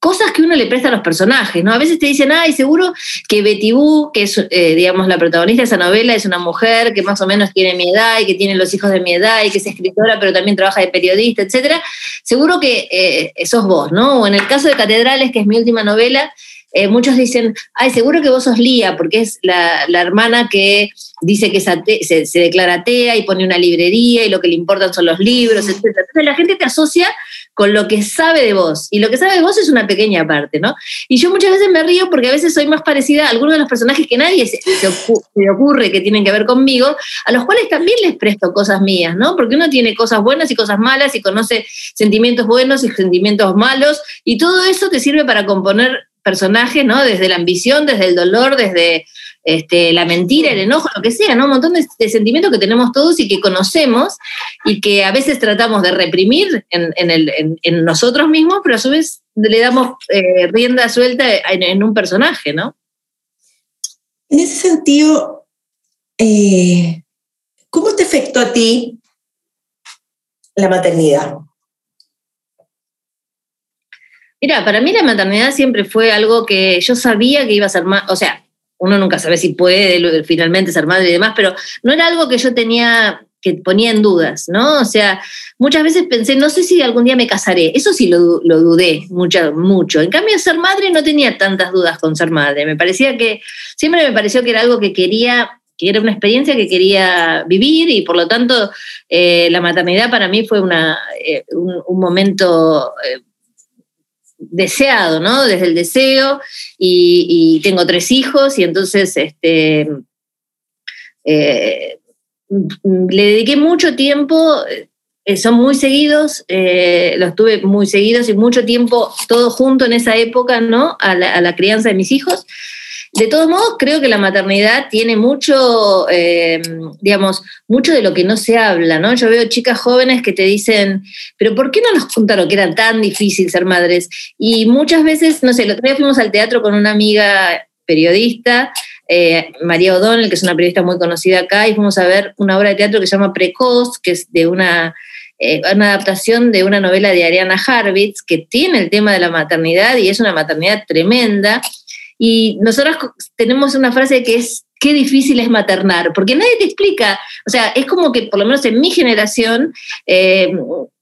cosas que uno le presta a los personajes, ¿no? A veces te dicen, ay, seguro que Betty Boo, que es, eh, digamos, la protagonista de esa novela, es una mujer que más o menos tiene mi edad y que tiene los hijos de mi edad y que es escritora, pero también trabaja de periodista, etcétera. Seguro que eh, sos vos, ¿no? O en el caso de Catedrales, que es mi última novela, eh, muchos dicen, ay, seguro que vos sos Lía, porque es la, hermana que dice que se, se, declara atea y pone una librería y lo que le importan son los libros, etc. Entonces la gente te asocia con lo que sabe de vos. Y lo que sabe de vos es una pequeña parte, ¿no? Y yo muchas veces me río porque a veces soy más parecida a algunos de los personajes que nadie se, se, ocurre que tienen que ver conmigo, a los cuales también les presto cosas mías, ¿no? Porque uno tiene cosas buenas y cosas malas y conoce sentimientos buenos y sentimientos malos y todo eso te sirve para componer personajes, ¿no? Desde la ambición, desde el dolor, desde este, la mentira, el enojo, lo que sea, ¿no? Un montón de, sentimientos que tenemos todos y que conocemos y que a veces tratamos de reprimir en, nosotros mismos, pero a su vez le damos eh, rienda suelta en, un personaje, ¿no? En ese sentido, eh, ¿cómo te afectó a ti la maternidad? Mira, para mí la maternidad siempre fue algo que yo sabía que iba a ser más, o sea, uno nunca sabe si puede finalmente ser madre y demás, pero no era algo que yo tenía que ponía en dudas, ¿no? O sea, muchas veces pensé, no sé si algún día me casaré. Eso sí lo, lo dudé mucho, mucho. En cambio, ser madre no tenía tantas dudas con ser madre. Me parecía que, siempre me pareció que era algo que quería que era una experiencia que quería vivir y por lo tanto eh, la maternidad para mí fue una, eh, un, momento eh, deseado, ¿no? Desde el deseo y, tengo tres hijos y entonces este, le dediqué mucho tiempo, son muy seguidos, los tuve muy seguidos y mucho tiempo todo junto en esa época, ¿no? A la crianza de mis hijos. De todos modos, creo que la maternidad tiene mucho, eh, digamos, mucho de lo que no se habla, ¿no? Yo veo chicas jóvenes que te dicen, pero ¿por qué no nos contaron que era tan difícil ser madres? Y muchas veces, no sé, el otro día fuimos al teatro con una amiga periodista, eh, María O'Donnell, que es una periodista muy conocida acá, y fuimos a ver una obra de teatro que se llama Precoz, que es de una eh, una adaptación de una novela de Ariana Harvitz que tiene el tema de la maternidad y es una maternidad tremenda. Y nosotros tenemos una frase que es, qué difícil es maternar, porque nadie te explica, o sea, es como que por lo menos en mi generación, eh,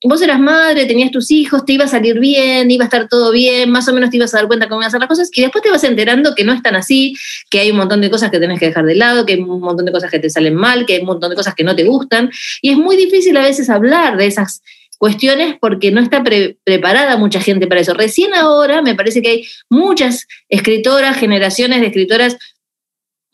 vos eras madre, tenías tus hijos, te iba a salir bien, iba a estar todo bien, más o menos te ibas a dar cuenta cómo iban a hacer las cosas, y después te vas enterando que no es tan así, que hay un montón de cosas que tenés que dejar de lado, que hay un montón de cosas que te salen mal, que hay un montón de cosas que no te gustan, y es muy difícil a veces hablar de esas cuestiones porque no está preparada mucha gente para eso. Recién ahora me parece que hay muchas escritoras, generaciones de escritoras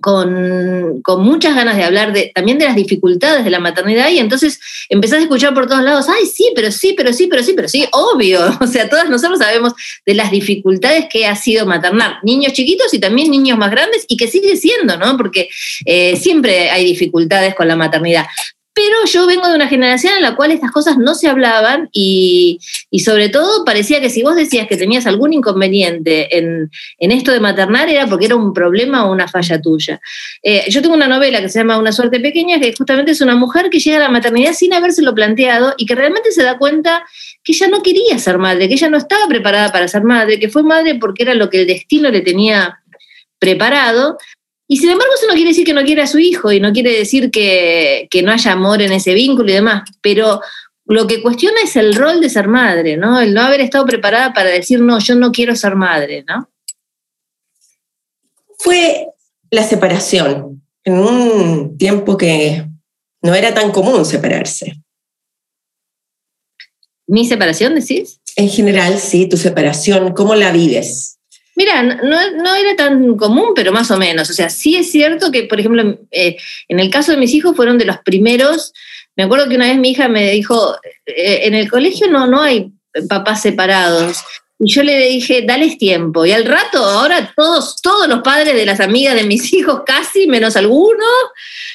con, muchas ganas de hablar de, también de las dificultades de la maternidad y entonces empezás a escuchar por todos lados, ay, sí, pero sí, pero sí, pero sí, pero sí, obvio. O sea, todas nosotros sabemos de las dificultades que ha sido maternar niños chiquitos y también niños más grandes y que sigue siendo, ¿no? Porque eh, siempre hay dificultades con la maternidad. Pero yo vengo de una generación en la cual estas cosas no se hablaban y, sobre todo parecía que si vos decías que tenías algún inconveniente en, esto de maternar era porque era un problema o una falla tuya. Eh, yo tengo una novela que se llama Una suerte pequeña, que justamente es una mujer que llega a la maternidad sin habérselo planteado y que realmente se da cuenta que ella no quería ser madre, que ella no estaba preparada para ser madre, que fue madre porque era lo que el destino le tenía preparado, y sin embargo, eso no quiere decir que no quiera a su hijo y no quiere decir que, no haya amor en ese vínculo y demás, pero lo que cuestiona es el rol de ser madre, ¿no? El no haber estado preparada para decir, no, yo no quiero ser madre, ¿no? Fue la separación en un tiempo que no era tan común separarse. ¿Mi separación, decís? En general, sí, tu separación, ¿cómo la vives? Mira, no, era tan común, pero más o menos. O sea, sí es cierto que, por ejemplo, eh, en el caso de mis hijos fueron de los primeros. Me acuerdo que una vez mi hija me dijo, eh, en el colegio no, no hay papás separados. Y yo le dije, dales tiempo. Y al rato, ahora todos, todos los padres de las amigas de mis hijos, casi menos algunos,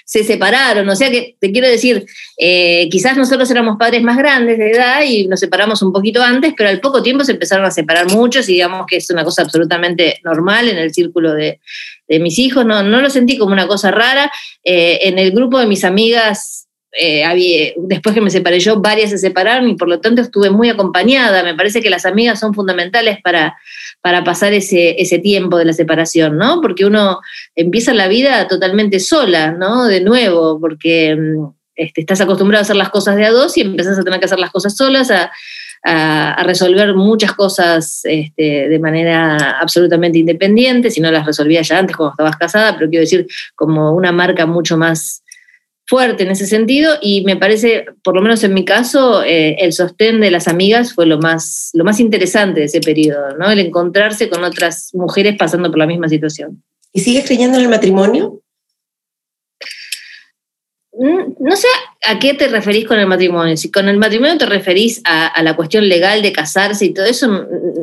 se separaron. O sea que te quiero decir, eh, quizás nosotros éramos padres más grandes de edad y nos separamos un poquito antes, pero al poco tiempo se empezaron a separar muchos y digamos que es una cosa absolutamente normal en el círculo de, mis hijos. No, no lo sentí como una cosa rara. Eh, en el grupo de mis amigas eh, había, después que me separé yo, varias se separaron y por lo tanto estuve muy acompañada. Me parece que las amigas son fundamentales para, para pasar ese, ese tiempo de la separación, ¿no? Porque uno empieza la vida totalmente sola, ¿no? De nuevo, porque mm, este, estás acostumbrado a hacer las cosas de a dos y empezás a tener que hacer las cosas solas, a, resolver muchas cosas este, de manera absolutamente independiente, si no las resolvías ya antes cuando estabas casada, pero quiero decir, como una marca mucho más fuerte en ese sentido y me parece, por lo menos en mi caso, eh, el sostén de las amigas fue lo más, lo más interesante de ese periodo, ¿no? El encontrarse con otras mujeres pasando por la misma situación. ¿Y sigues creyendo en el matrimonio? Mm, no sé a qué te referís con el matrimonio. Si con el matrimonio te referís a, la cuestión legal de casarse y todo eso,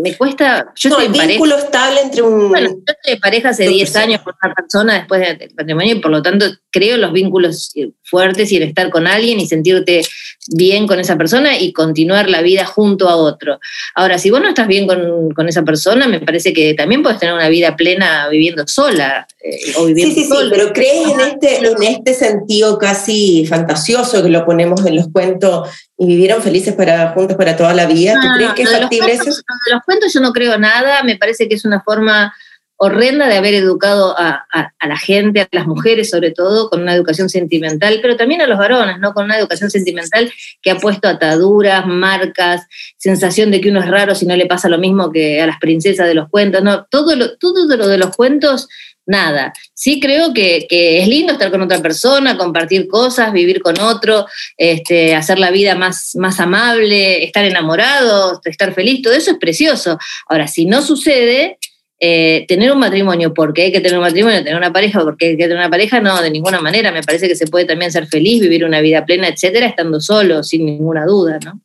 me cuesta. Yo no, el vínculo estable entre un. Bueno, yo estoy de pareja hace 10 años con una persona después del matrimonio y por lo tanto creo los vínculos fuertes y el estar con alguien y sentirte bien con esa persona y continuar la vida junto a otro. Ahora, si vos no estás bien con, esa persona, me parece que también puedes tener una vida plena viviendo sola eh, o viviendo Sí, sí, sí, pero crees en este, en este sentido casi fantasioso que lo ponemos en los cuentos y vivieron felices para, juntos para toda la vida. ¿Tú crees que es factible eso? De los cuentos yo no creo nada, me parece que es una forma horrenda de haber educado a, la gente, a las mujeres sobre todo, con una educación sentimental, pero también a los varones, ¿no? Con una educación sentimental que ha puesto ataduras, marcas, sensación de que uno es raro si no le pasa lo mismo que a las princesas de los cuentos, ¿no? Todo lo, todo lo de los cuentos nada. Sí creo que, es lindo estar con otra persona, compartir cosas, vivir con otro, este, hacer la vida más, más amable, estar enamorado, estar feliz, todo eso es precioso. Ahora, si no sucede, eh, tener un matrimonio porque hay que tener un matrimonio, tener una pareja porque hay que tener una pareja, no, de ninguna manera. Me parece que se puede también ser feliz, vivir una vida plena, etcétera, estando solo, sin ninguna duda, ¿no?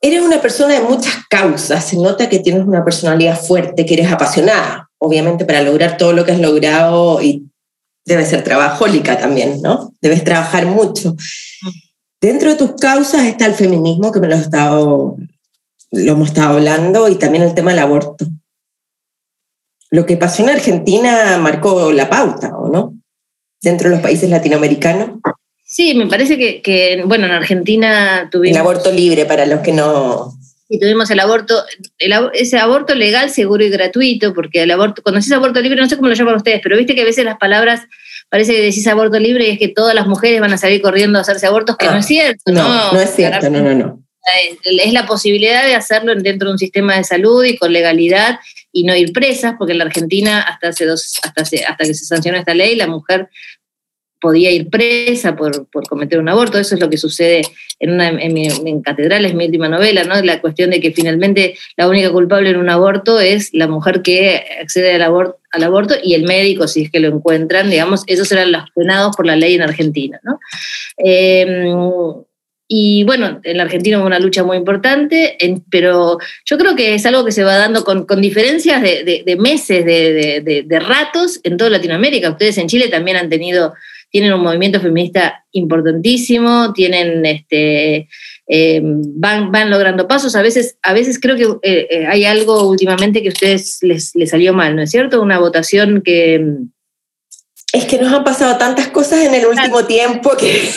Eres una persona de muchas causas, se nota que tienes una personalidad fuerte, que eres apasionada, obviamente para lograr todo lo que has logrado y debes ser trabajólica también, ¿no? Debes trabajar mucho. Dentro de tus causas está el feminismo, que me lo, he estado, lo hemos estado hablando, y también el tema del aborto. Lo que pasó en Argentina marcó la pauta, ¿o no? Dentro de los países latinoamericanos. Sí, me parece que, bueno, en Argentina tuvimos... El aborto libre para los que no... Y tuvimos el aborto, ese aborto legal, seguro y gratuito, porque el aborto, cuando decís aborto libre, no sé cómo lo llaman ustedes, pero viste que a veces las palabras, parece que decís aborto libre y es que todas las mujeres van a salir corriendo a hacerse abortos, que no es cierto. No, no, es cierto, no, no, no. Es, la posibilidad de hacerlo dentro de un sistema de salud y con legalidad y no ir presas, porque en la Argentina hasta hace dos, hasta, hasta que se sancionó esta ley, la mujer podía ir presa por, cometer un aborto. Eso es lo que sucede en, una, en, Catedral, es mi última novela, ¿no? La cuestión de que finalmente la única culpable en un aborto es la mujer que accede al aborto, y el médico, si es que lo encuentran, digamos, esos eran los penados por la ley en Argentina, ¿no? Em, y bueno, en la Argentina hubo una lucha muy importante, pero yo creo que es algo que se va dando con, diferencias de, de meses, de, ratos en toda Latinoamérica. Ustedes en Chile también han tenido tienen un movimiento feminista importantísimo, tienen este, eh, van, van logrando pasos. A veces, a veces creo que eh, eh, hay algo últimamente que a ustedes les, salió mal, ¿no es cierto? Una votación que. Es que nos han pasado tantas cosas en el último tiempo que.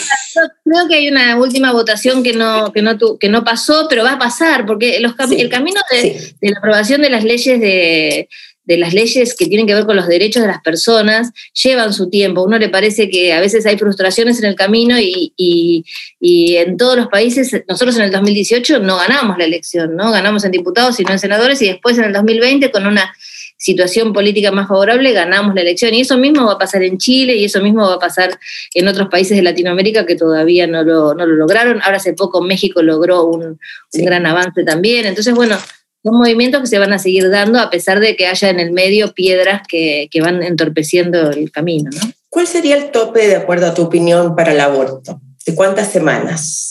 Creo que hay una última votación que no, que no, que no pasó, pero va a pasar, porque los, el camino de, de la aprobación de las leyes de de las leyes que tienen que ver con los derechos de las personas llevan su tiempo. uno le parece que a veces hay frustraciones en el camino y, en todos los países, nosotros en el 2018 no ganamos la elección, ¿no? Ganamos en diputados y no en senadores y después en el 2020 con una situación política más favorable ganamos la elección. Y eso mismo va a pasar en Chile y eso mismo va a pasar en otros países de Latinoamérica que todavía no lo, lograron. Ahora hace poco México logró un, un gran avance también. Entonces, bueno, son movimientos que se van a seguir dando a pesar de que haya en el medio piedras que, van entorpeciendo el camino. ¿no? ¿Cuál sería el tope, de acuerdo a tu opinión, para el aborto? ¿De cuántas semanas?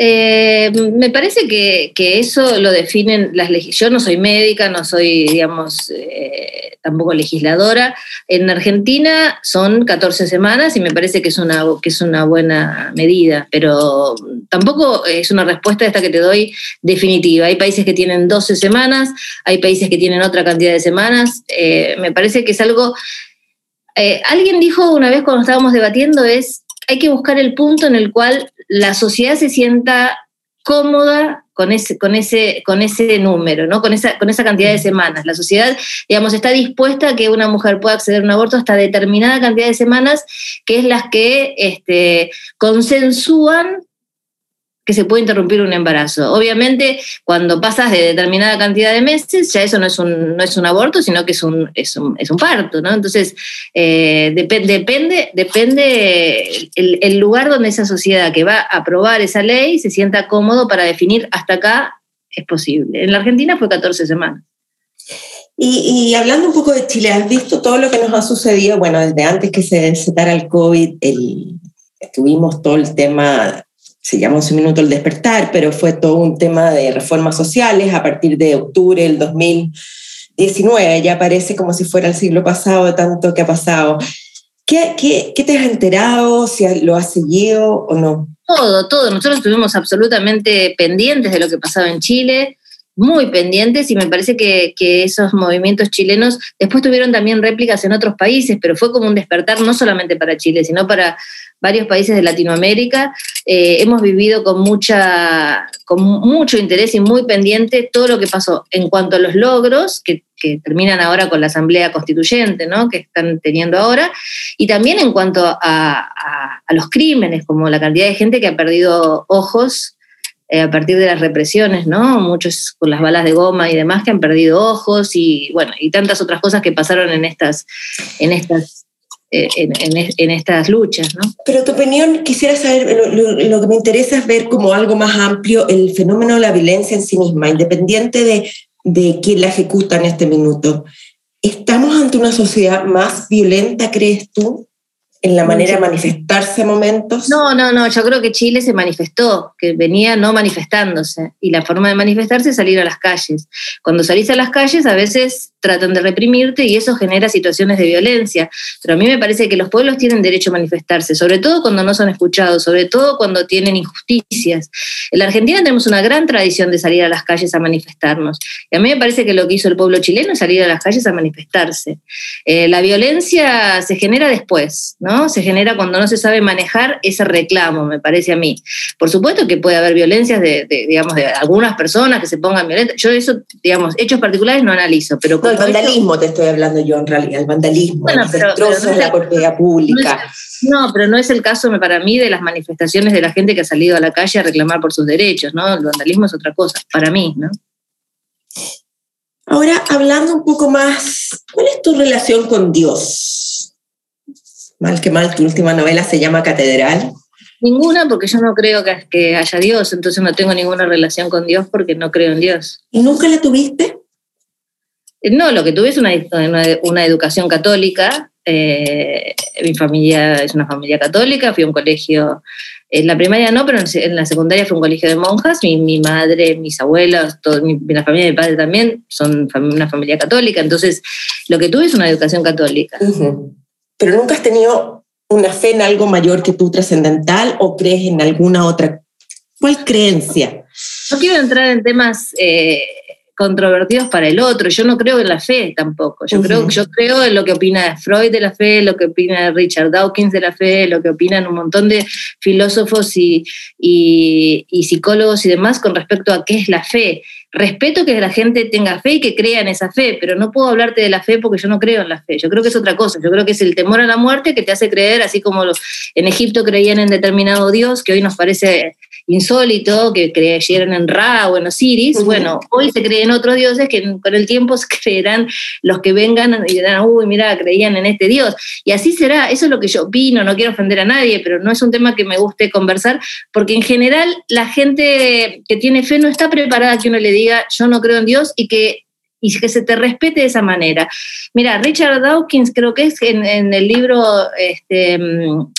Eh, me parece que, eso lo definen las. Yo no soy médica, no soy, digamos, eh, tampoco legisladora. En Argentina son 14 semanas y me parece que es, una, que es una buena medida, pero tampoco es una respuesta esta que te doy definitiva. Hay países que tienen 12 semanas, hay países que tienen otra cantidad de semanas. Eh, me parece que es algo... alguien dijo una vez cuando estábamos debatiendo es hay que buscar el punto en el cual la sociedad se sienta cómoda con ese, con ese, con ese número, ¿no? con, esa, con esa cantidad de semanas. La sociedad, digamos, está dispuesta a que una mujer pueda acceder a un aborto hasta determinada cantidad de semanas, que es las que este, consensúan que se puede interrumpir un embarazo. Obviamente, cuando pasas de determinada cantidad de meses, ya eso no es un, no es un aborto, sino que es un, es un, es un parto, ¿no? Entonces, eh, depende, depende el, lugar donde esa sociedad que va a aprobar esa ley se sienta cómodo para definir hasta acá es posible. En la Argentina fue 14 semanas. Y, hablando un poco de Chile, ¿has visto todo lo que nos ha sucedido? Bueno, desde antes que se desatara el COVID, el, tuvimos todo el tema se llamó un minuto el despertar, pero fue todo un tema de reformas sociales a partir de octubre del 2019. Ya parece como si fuera el siglo pasado tanto que ha pasado. ¿Qué, qué, qué te has enterado? ¿Si lo has seguido o no? Todo, todo. Nosotros estuvimos absolutamente pendientes de lo que pasaba en Chile. Muy pendientes y me parece que, esos movimientos chilenos después tuvieron también réplicas en otros países, pero fue como un despertar no solamente para Chile, sino para varios países de Latinoamérica. Eh, hemos vivido con, mucha, con mucho interés y muy pendiente todo lo que pasó en cuanto a los logros, que, terminan ahora con la Asamblea Constituyente, ¿no? que están teniendo ahora, y también en cuanto a, a los crímenes, como la cantidad de gente que ha perdido ojos eh, a partir de las represiones, ¿no? Muchos con las balas de goma y demás que han perdido ojos y bueno, y tantas otras cosas que pasaron en estas, en estas, eh, en, estas luchas, ¿no? Pero tu opinión, quisiera saber, lo, que me interesa es ver como algo más amplio el fenómeno de la violencia en sí misma, independiente de, de quién la ejecuta en este minuto. ¿Estamos ante una sociedad más violenta, crees tú? En la manera de manifestarse momentos? No, no, no, yo creo que Chile se manifestó, que venía no manifestándose, y la forma de manifestarse es salir a las calles. Cuando salís a las calles a veces tratan de reprimirte y eso genera situaciones de violencia, pero a mí me parece que los pueblos tienen derecho a manifestarse, sobre todo cuando no son escuchados, sobre todo cuando tienen injusticias. En la Argentina tenemos una gran tradición de salir a las calles a manifestarnos, y a mí me parece que lo que hizo el pueblo chileno es salir a las calles a manifestarse. Eh, la violencia se genera después, ¿no? Se genera cuando no se sabe manejar ese reclamo, me parece a mí. Por supuesto que puede haber violencias de, digamos, de algunas personas que se pongan violentas. Yo eso, digamos, hechos particulares no analizo, pero... No, el vandalismo te estoy hablando yo en realidad, el vandalismo, bueno, el de la propiedad pública. No, pero no es el caso para mí de las manifestaciones de la gente que ha salido a la calle a reclamar por sus derechos, ¿no? El vandalismo es otra cosa, para mí, ¿no? Ahora, hablando un poco más, ¿cuál es tu relación con Dios? Mal que mal, tu última novela se llama Catedral. Ninguna, porque yo no creo que, haya Dios, entonces no tengo ninguna relación con Dios porque no creo en Dios. ¿Y nunca la tuviste? Eh, no, lo que tuve es una, una, educación católica. Eh, mi familia es una familia católica, fui a un colegio, en la primaria no, pero en la secundaria fue un colegio de monjas. Mi, madre, mis abuelos, todo, la familia de mi padre también son una familia católica. Entonces, lo que tuve es una educación católica pero nunca has tenido una fe en algo mayor que tú trascendental o crees en alguna otra. ¿Cuál creencia? No quiero entrar en temas eh, controvertidos para el otro. Yo no creo en la fe tampoco. Yo, creo, yo creo en lo que opina Freud de la fe, lo que opina Richard Dawkins de la fe, lo que opinan un montón de filósofos y, y psicólogos y demás con respecto a qué es la fe. Respeto que la gente tenga fe y que crea en esa fe, pero no puedo hablarte de la fe porque yo no creo en la fe. Yo creo que es otra cosa. Yo creo que es el temor a la muerte que te hace creer, así como los, en Egipto creían en determinado Dios, que hoy nos parece insólito, que creyeran en Ra o en Osiris. Bueno, hoy se creen otros dioses que con el tiempo se creerán los que vengan y dirán, uy, mira, creían en este Dios. Y así será. Eso es lo que yo opino. No quiero ofender a nadie, pero no es un tema que me guste conversar, porque en general la gente que tiene fe no está preparada a que uno le diga yo no creo en Dios y que, y que se te respete de esa manera. Mira, Richard Dawkins creo que es en, el libro, este, mm,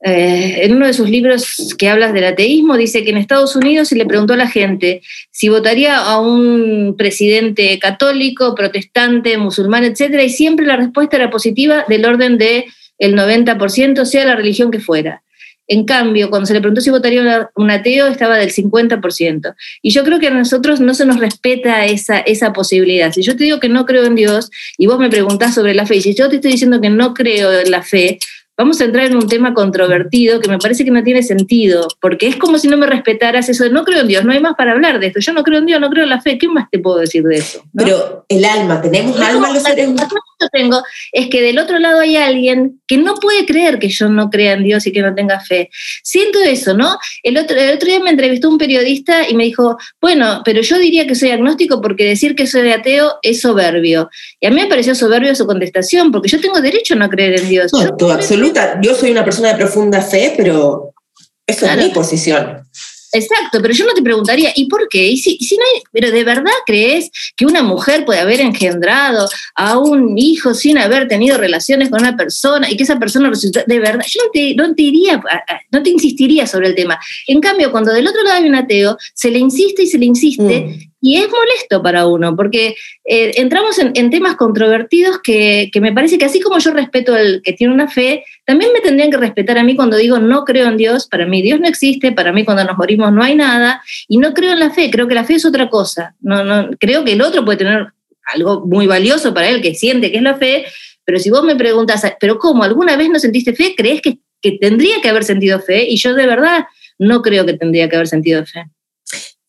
eh, en uno de sus libros que hablas del ateísmo, dice que en Estados Unidos se le preguntó a la gente si votaría a un presidente católico, protestante, musulmán, etcétera, y siempre la respuesta era positiva del orden de el 90%, sea la religión que fuera. En cambio, cuando se le preguntó si votaría un ateo, estaba del 50%. Y yo creo que a nosotros no se nos respeta esa, esa posibilidad. Si yo te digo que no creo en Dios y vos me preguntás sobre la fe, y si yo te estoy diciendo que no creo en la fe, vamos a entrar en un tema controvertido que me parece que no tiene sentido, porque es como si no me respetaras eso de no creo en Dios, no hay más para hablar de esto, yo no creo en Dios, no creo en la fe, ¿qué más te puedo decir de eso? Pero el alma, tenemos alma los seres humanos. Que tengo es que del otro lado hay alguien que no puede creer que yo no crea en Dios y que no tenga fe. Siento eso, ¿no? El otro, el otro día me entrevistó un periodista y me dijo, bueno, pero yo diría que soy agnóstico porque decir que soy ateo es soberbio. Y a mí me pareció soberbio su contestación, porque yo tengo derecho a no creer en Dios. No, absolutamente yo soy una persona de profunda fe, pero eso es mi posición. Exacto, pero yo no te preguntaría, ¿y por qué? ¿Y si, si no hay, pero de verdad crees que una mujer puede haber engendrado a un hijo sin haber tenido relaciones con una persona y que esa persona resulta, de verdad, yo no te, no te iría, no te insistiría sobre el tema. En cambio, cuando del otro lado hay un ateo, se le insiste y se le insiste mm y es molesto para uno, porque eh, entramos en, temas controvertidos que, me parece que así como yo respeto al que tiene una fe, también me tendrían que respetar a mí cuando digo no creo en Dios, para mí Dios no existe, para mí cuando nos morimos no hay nada, y no creo en la fe, creo que la fe es otra cosa. No, no, creo que el otro puede tener algo muy valioso para él, que siente que es la fe, pero si vos me preguntas, ¿pero cómo? ¿Alguna vez no sentiste fe? ¿Crees que, que tendría que haber sentido fe? Y yo de verdad no creo que tendría que haber sentido fe.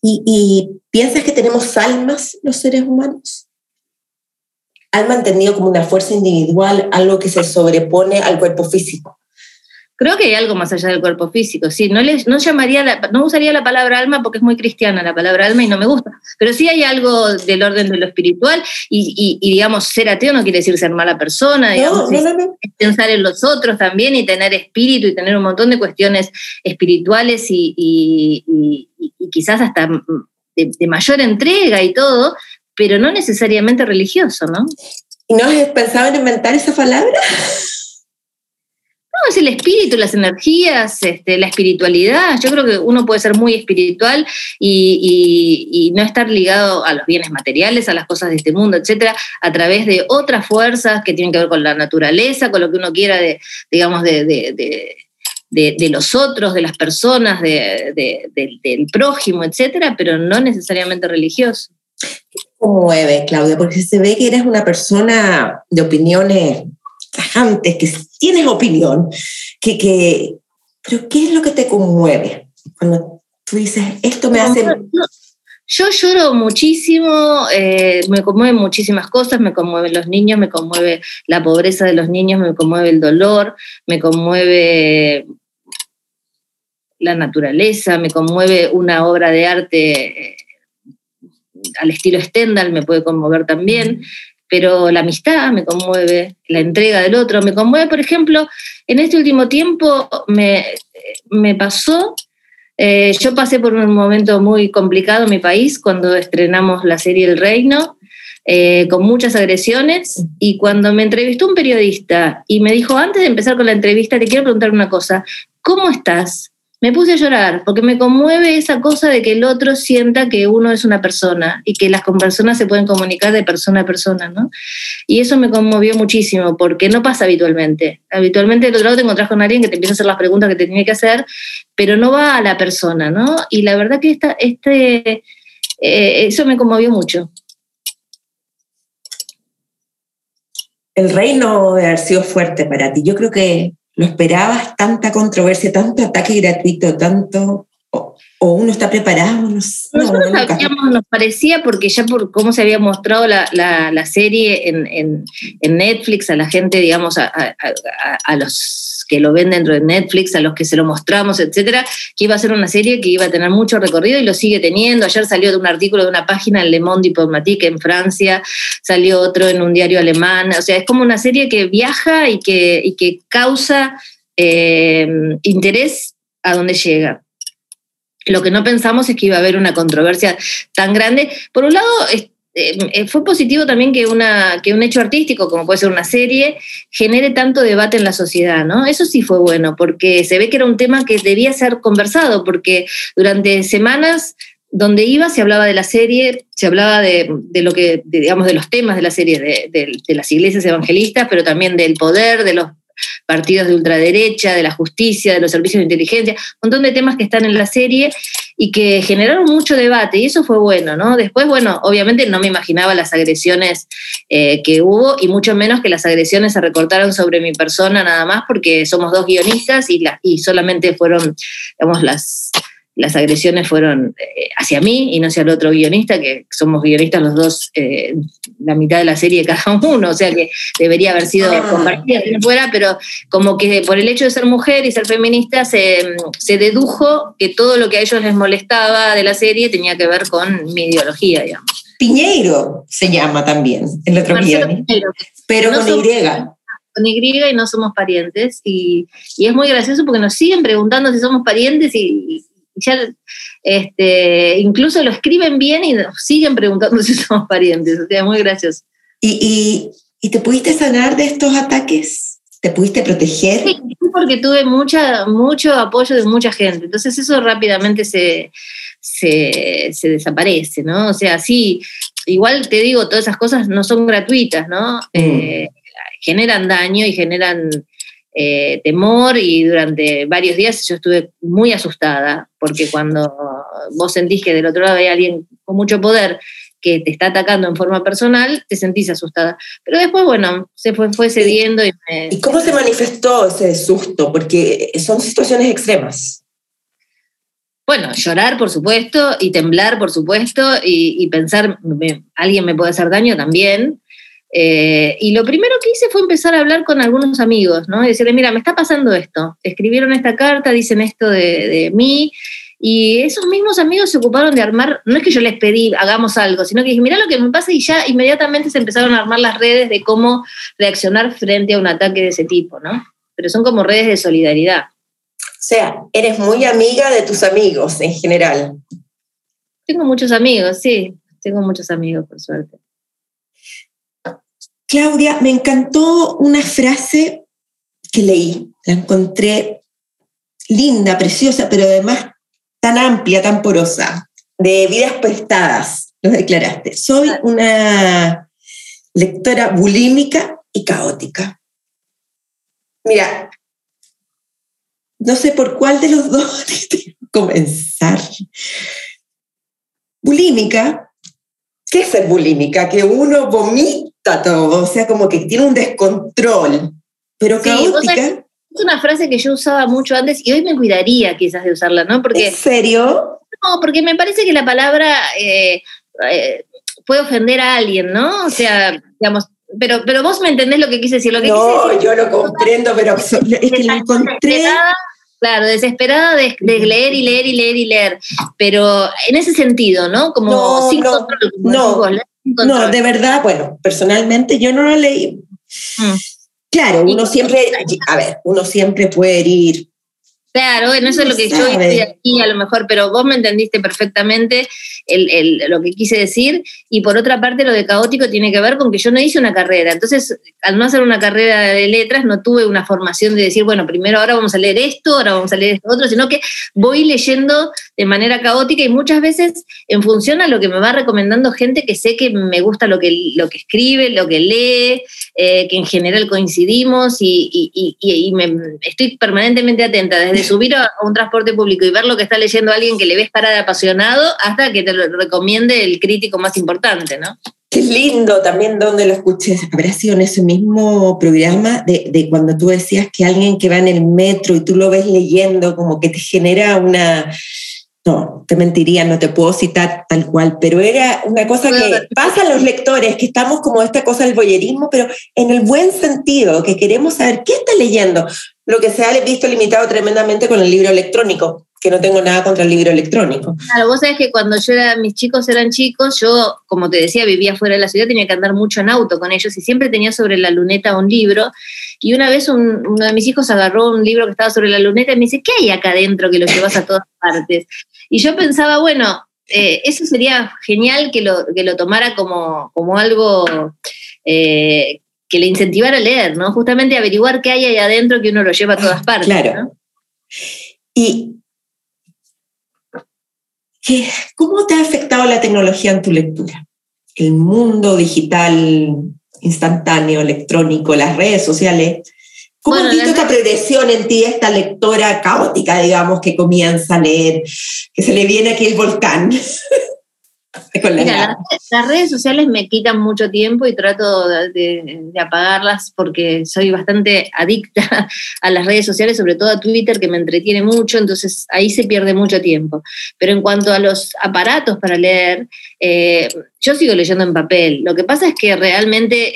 ¿Y, piensas que tenemos almas los seres humanos? Alma entendido como una fuerza individual, algo que se sobrepone al cuerpo físico. Creo que hay algo más allá del cuerpo físico, sí. No, les, no, llamaría no usaría la palabra alma porque es muy cristiana la palabra alma y no me gusta, pero sí hay algo del orden de lo espiritual y, digamos, ser ateo no quiere decir ser mala persona, digamos, pensar en los otros también y tener espíritu y tener un montón de cuestiones espirituales y, quizás hasta de, mayor entrega y todo, pero no necesariamente religioso, ¿no? ¿Y no has pensado en inventar esa palabra? Es el espíritu, las energías, este, la espiritualidad. Yo creo que uno puede ser muy espiritual y, no estar ligado a los bienes materiales, a las cosas de este mundo, etcétera, a través de otras fuerzas que tienen que ver con la naturaleza, con lo que uno quiera de, digamos, de, los otros, de las personas, del prójimo, etcétera, pero no necesariamente religioso. ¿Qué conmueve, Claudia? Porque se ve que eres una persona de opiniones tajantes, que tienes opinión, que, que, pero ¿qué es lo que te conmueve cuando tú dices, esto me hace... Yo lloro muchísimo, eh, me conmueven muchísimas cosas, me conmueven los niños, me conmueve la pobreza de los niños, me conmueve el dolor, me conmueve la naturaleza, me conmueve una obra de arte eh, al estilo Stendhal, me puede conmover también pero la amistad me conmueve, la entrega del otro me conmueve. Por ejemplo, en este último tiempo me, me pasó, eh, yo pasé por un momento muy complicado en mi país cuando estrenamos la serie El Reino, eh, con muchas agresiones, y cuando me entrevistó un periodista y me dijo, antes de empezar con la entrevista, te quiero preguntar una cosa, ¿cómo estás? Me puse a llorar porque me conmueve esa cosa de que el otro sienta que uno es una persona y que las personas se pueden comunicar de persona a persona, ¿no? Y eso me conmovió muchísimo porque no pasa habitualmente. Habitualmente del otro lado te encontrás con alguien que te empieza a hacer las preguntas que te tiene que hacer, pero no va a la persona, ¿no? Y la verdad que esta, este, eh, eso me conmovió mucho. El reino de haber sido fuerte para ti. Yo creo que ¿Lo esperabas tanta controversia, tanto ataque gratuito, tanto... O, uno está preparado? No, Nosotros sabíamos, nos parecía, porque ya por cómo se había mostrado la, la, serie en, en, en, Netflix, a la gente, digamos, a, a, a los que lo ven dentro de Netflix, a los que se lo mostramos, etcétera, que iba a ser una serie que iba a tener mucho recorrido y lo sigue teniendo. Ayer salió de un artículo de una página en Le Monde Diplomatique en Francia, salió otro en un diario alemán. O sea, es como una serie que viaja y que, y que causa eh, interés a donde llega. Lo que no pensamos es que iba a haber una controversia tan grande. Por un lado, eh, eh, fue positivo también que, una, que un hecho artístico, como puede ser una serie, genere tanto debate en la sociedad, ¿no? Eso sí fue bueno, porque se ve que era un tema que debía ser conversado, porque durante semanas donde iba se hablaba de la serie, se hablaba de, lo que, digamos, de los temas de la serie, de, de, las iglesias evangelistas, pero también del poder, de los partidos de ultraderecha, de la justicia, de los servicios de inteligencia, un montón de temas que están en la serie y que generaron mucho debate y eso fue bueno, ¿no? Después, bueno, obviamente no me imaginaba las agresiones eh, que hubo y mucho menos que las agresiones se recortaron sobre mi persona nada más porque somos dos guionistas y, y solamente fueron, digamos, las las agresiones fueron eh, hacia mí y no hacia el otro guionista, que somos guionistas los dos, eh, la mitad de la serie cada uno, o sea que debería haber sido ah. compartida fuera, pero como que por el hecho de ser mujer y ser feminista se, dedujo que todo lo que a ellos les molestaba de la serie tenía que ver con mi ideología, digamos. Piñeiro se llama también, el otro guionista, pero con Y con Y y no somos parientes. Y, y, es muy gracioso porque nos siguen preguntando si somos parientes y, ya este, incluso lo escriben bien y nos siguen preguntando si somos parientes, o sea, muy gracioso. ¿Y, y, te pudiste sanar de estos ataques? ¿Te pudiste proteger? Sí, porque tuve mucha, mucho apoyo de mucha gente, entonces eso rápidamente se, se, desaparece, ¿no? O sea, sí, igual te digo, todas esas cosas no son gratuitas, ¿no? Mm. Eh, generan daño y generan eh, temor y durante varios días yo estuve muy asustada, porque cuando vos sentís que del otro lado hay alguien con mucho poder que te está atacando en forma personal, te sentís asustada. Pero después, bueno, se fue, fue cediendo y me... ¿Y cómo se manifestó ese susto? Porque son situaciones extremas. Bueno, llorar, por supuesto, y temblar, por supuesto, y, pensar, alguien me puede hacer daño también. Eh, y lo primero que hice fue empezar a hablar con algunos amigos, ¿no? Y decirle, mira, me está pasando esto. Escribieron esta carta, dicen esto de, de mí, y esos mismos amigos se ocuparon de armar, no es que yo les pedí, hagamos algo, sino que dije, mira lo que me pasa y ya inmediatamente se empezaron a armar las redes de cómo reaccionar frente a un ataque de ese tipo, ¿no? Pero son como redes de solidaridad. O sea, eres muy amiga de tus amigos en general. Tengo muchos amigos, sí, tengo muchos amigos, por suerte. Claudia, me encantó una frase que leí, la encontré linda, preciosa, pero además tan amplia, tan porosa, de vidas prestadas, lo declaraste. Soy una lectora bulímica y caótica. Mira, no sé por cuál de los dos comenzar. Bulímica, ¿qué es ser bulímica? Que uno vomita todo, o sea, como que tiene un descontrol. Pero caótica es una frase que yo usaba mucho antes y hoy me cuidaría quizás de usarla, ¿no? Porque, ¿En serio? No, porque me parece que la palabra eh, eh, puede ofender a alguien, ¿no? O sea, digamos, pero, pero vos me entendés lo que quise decir. Lo que no, yo lo comprendo, pero es que la encontré... Claro, desesperada de, leer y leer y leer y leer, pero en ese sentido, ¿no? Como no, sin no, control. No, no, de verdad, bueno, personalmente yo no lo leí. Mm. Claro, uno siempre, a ver, uno siempre puede ir Claro, bueno, eso es lo que yo hice aquí a lo mejor, pero vos me entendiste perfectamente lo que quise decir. Y por otra parte, lo de caótico tiene que ver con que yo no hice una carrera. Entonces, al no hacer una carrera de letras, no tuve una formación de decir, bueno, primero ahora vamos a leer esto, ahora vamos a leer esto otro, sino que voy leyendo de manera caótica y muchas veces en función a lo que me va recomendando gente que sé que me gusta lo que, lo que escribe, lo que lee, eh, que en general coincidimos y, me, estoy permanentemente atenta desde subir a un transporte público y ver lo que está leyendo alguien que le ves cara de apasionado hasta que te lo recomiende el crítico más importante, ¿no? Qué lindo también donde lo escuché. Habrá sido en ese mismo programa de, de, cuando tú decías que alguien que va en el metro y tú lo ves leyendo, como que te genera una, no, te mentiría, no te puedo citar tal cual, pero era una cosa que pasa a los lectores, que estamos como esta cosa del boyerismo, pero en el buen sentido, que queremos saber qué está leyendo, lo que se ha visto limitado tremendamente con el libro electrónico, que no tengo nada contra el libro electrónico. Claro, vos sabés que cuando yo era, mis chicos eran chicos, yo, como te decía, vivía fuera de la ciudad, tenía que andar mucho en auto con ellos y siempre tenía sobre la luneta un libro. Y una vez uno de mis hijos agarró un libro que estaba sobre la luneta y me dice, ¿qué hay acá adentro que lo llevas a todas partes? Y yo pensaba, bueno, eh, eso sería genial que lo, que lo tomara como, como algo eh, que le incentivara a leer, ¿no? Justamente averiguar qué hay ahí adentro que uno lo lleva a todas partes. Claro. Y ¿cómo te ha afectado la tecnología en tu lectura? El mundo digital instantáneo, electrónico, las redes sociales, ¿Cómo has visto esta progresión en ti, esta lectora caótica, digamos, que comienza a leer, que se le viene aquí el volcán? Mira, las, redes sociales me quitan mucho tiempo y trato de, apagarlas porque soy bastante adicta a las redes sociales, sobre todo a Twitter, que me entretiene mucho, entonces ahí se pierde mucho tiempo. Pero en cuanto a los aparatos para leer, eh, yo sigo leyendo en papel. Lo que pasa es que realmente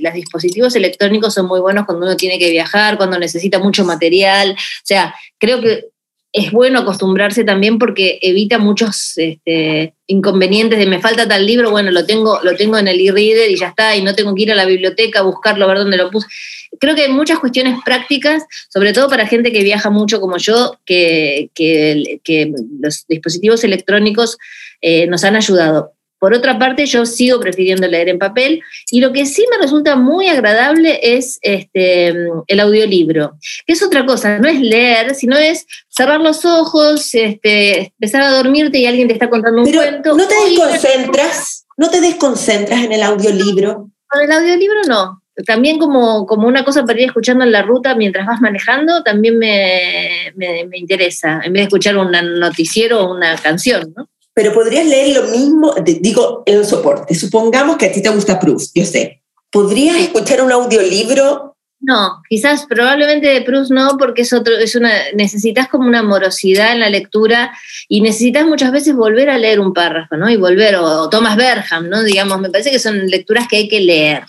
los dispositivos electrónicos son muy buenos cuando uno tiene que viajar, cuando necesita mucho material. O sea, creo que es bueno acostumbrarse también porque evita muchos este, inconvenientes de me falta tal libro, bueno, lo tengo, lo tengo en el e-reader y ya está, y no tengo que ir a la biblioteca a buscarlo, a ver dónde lo puse. Creo que hay muchas cuestiones prácticas, sobre todo para gente que viaja mucho como yo, que, los dispositivos electrónicos eh, nos han ayudado. Por otra parte, yo sigo prefiriendo leer en papel y lo que sí me resulta muy agradable es este, el audiolibro, que es otra cosa, no es leer, sino es cerrar los ojos, este, empezar a dormirte y alguien te está contando un Pero cuento. ¿No te desconcentras? ¿No te desconcentras en el audiolibro? Con el audiolibro no. También como, como una cosa para ir escuchando en la ruta mientras vas manejando, también me, me, me interesa, en vez de escuchar un noticiero o una canción, ¿no? Pero podrías leer lo mismo, digo, en soporte. Supongamos que a ti te gusta Proust, yo sé. ¿Podrías escuchar un audiolibro? No, quizás probablemente de Proust no, porque es otro, es una, necesitas como una morosidad en la lectura y necesitas muchas veces volver a leer un párrafo, ¿no? Y volver, o, o Thomas Berham, ¿no? Digamos, me parece que son lecturas que hay que leer.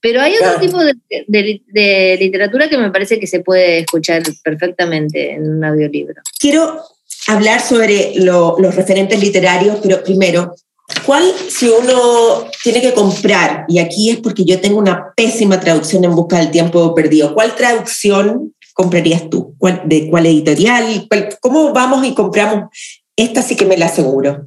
Pero hay otro Claro. tipo de, de- de literatura que me parece que se puede escuchar perfectamente en un audiolibro. Quiero hablar sobre lo- los referentes literarios, pero primero, ¿cuál si uno tiene que comprar? Y aquí es porque yo tengo una pésima traducción en busca del tiempo perdido. ¿Cuál traducción comprarías tú? ¿Cuál- ¿De cuál editorial? ¿Cuál- ¿Cómo vamos y compramos? Esta sí que me la aseguro.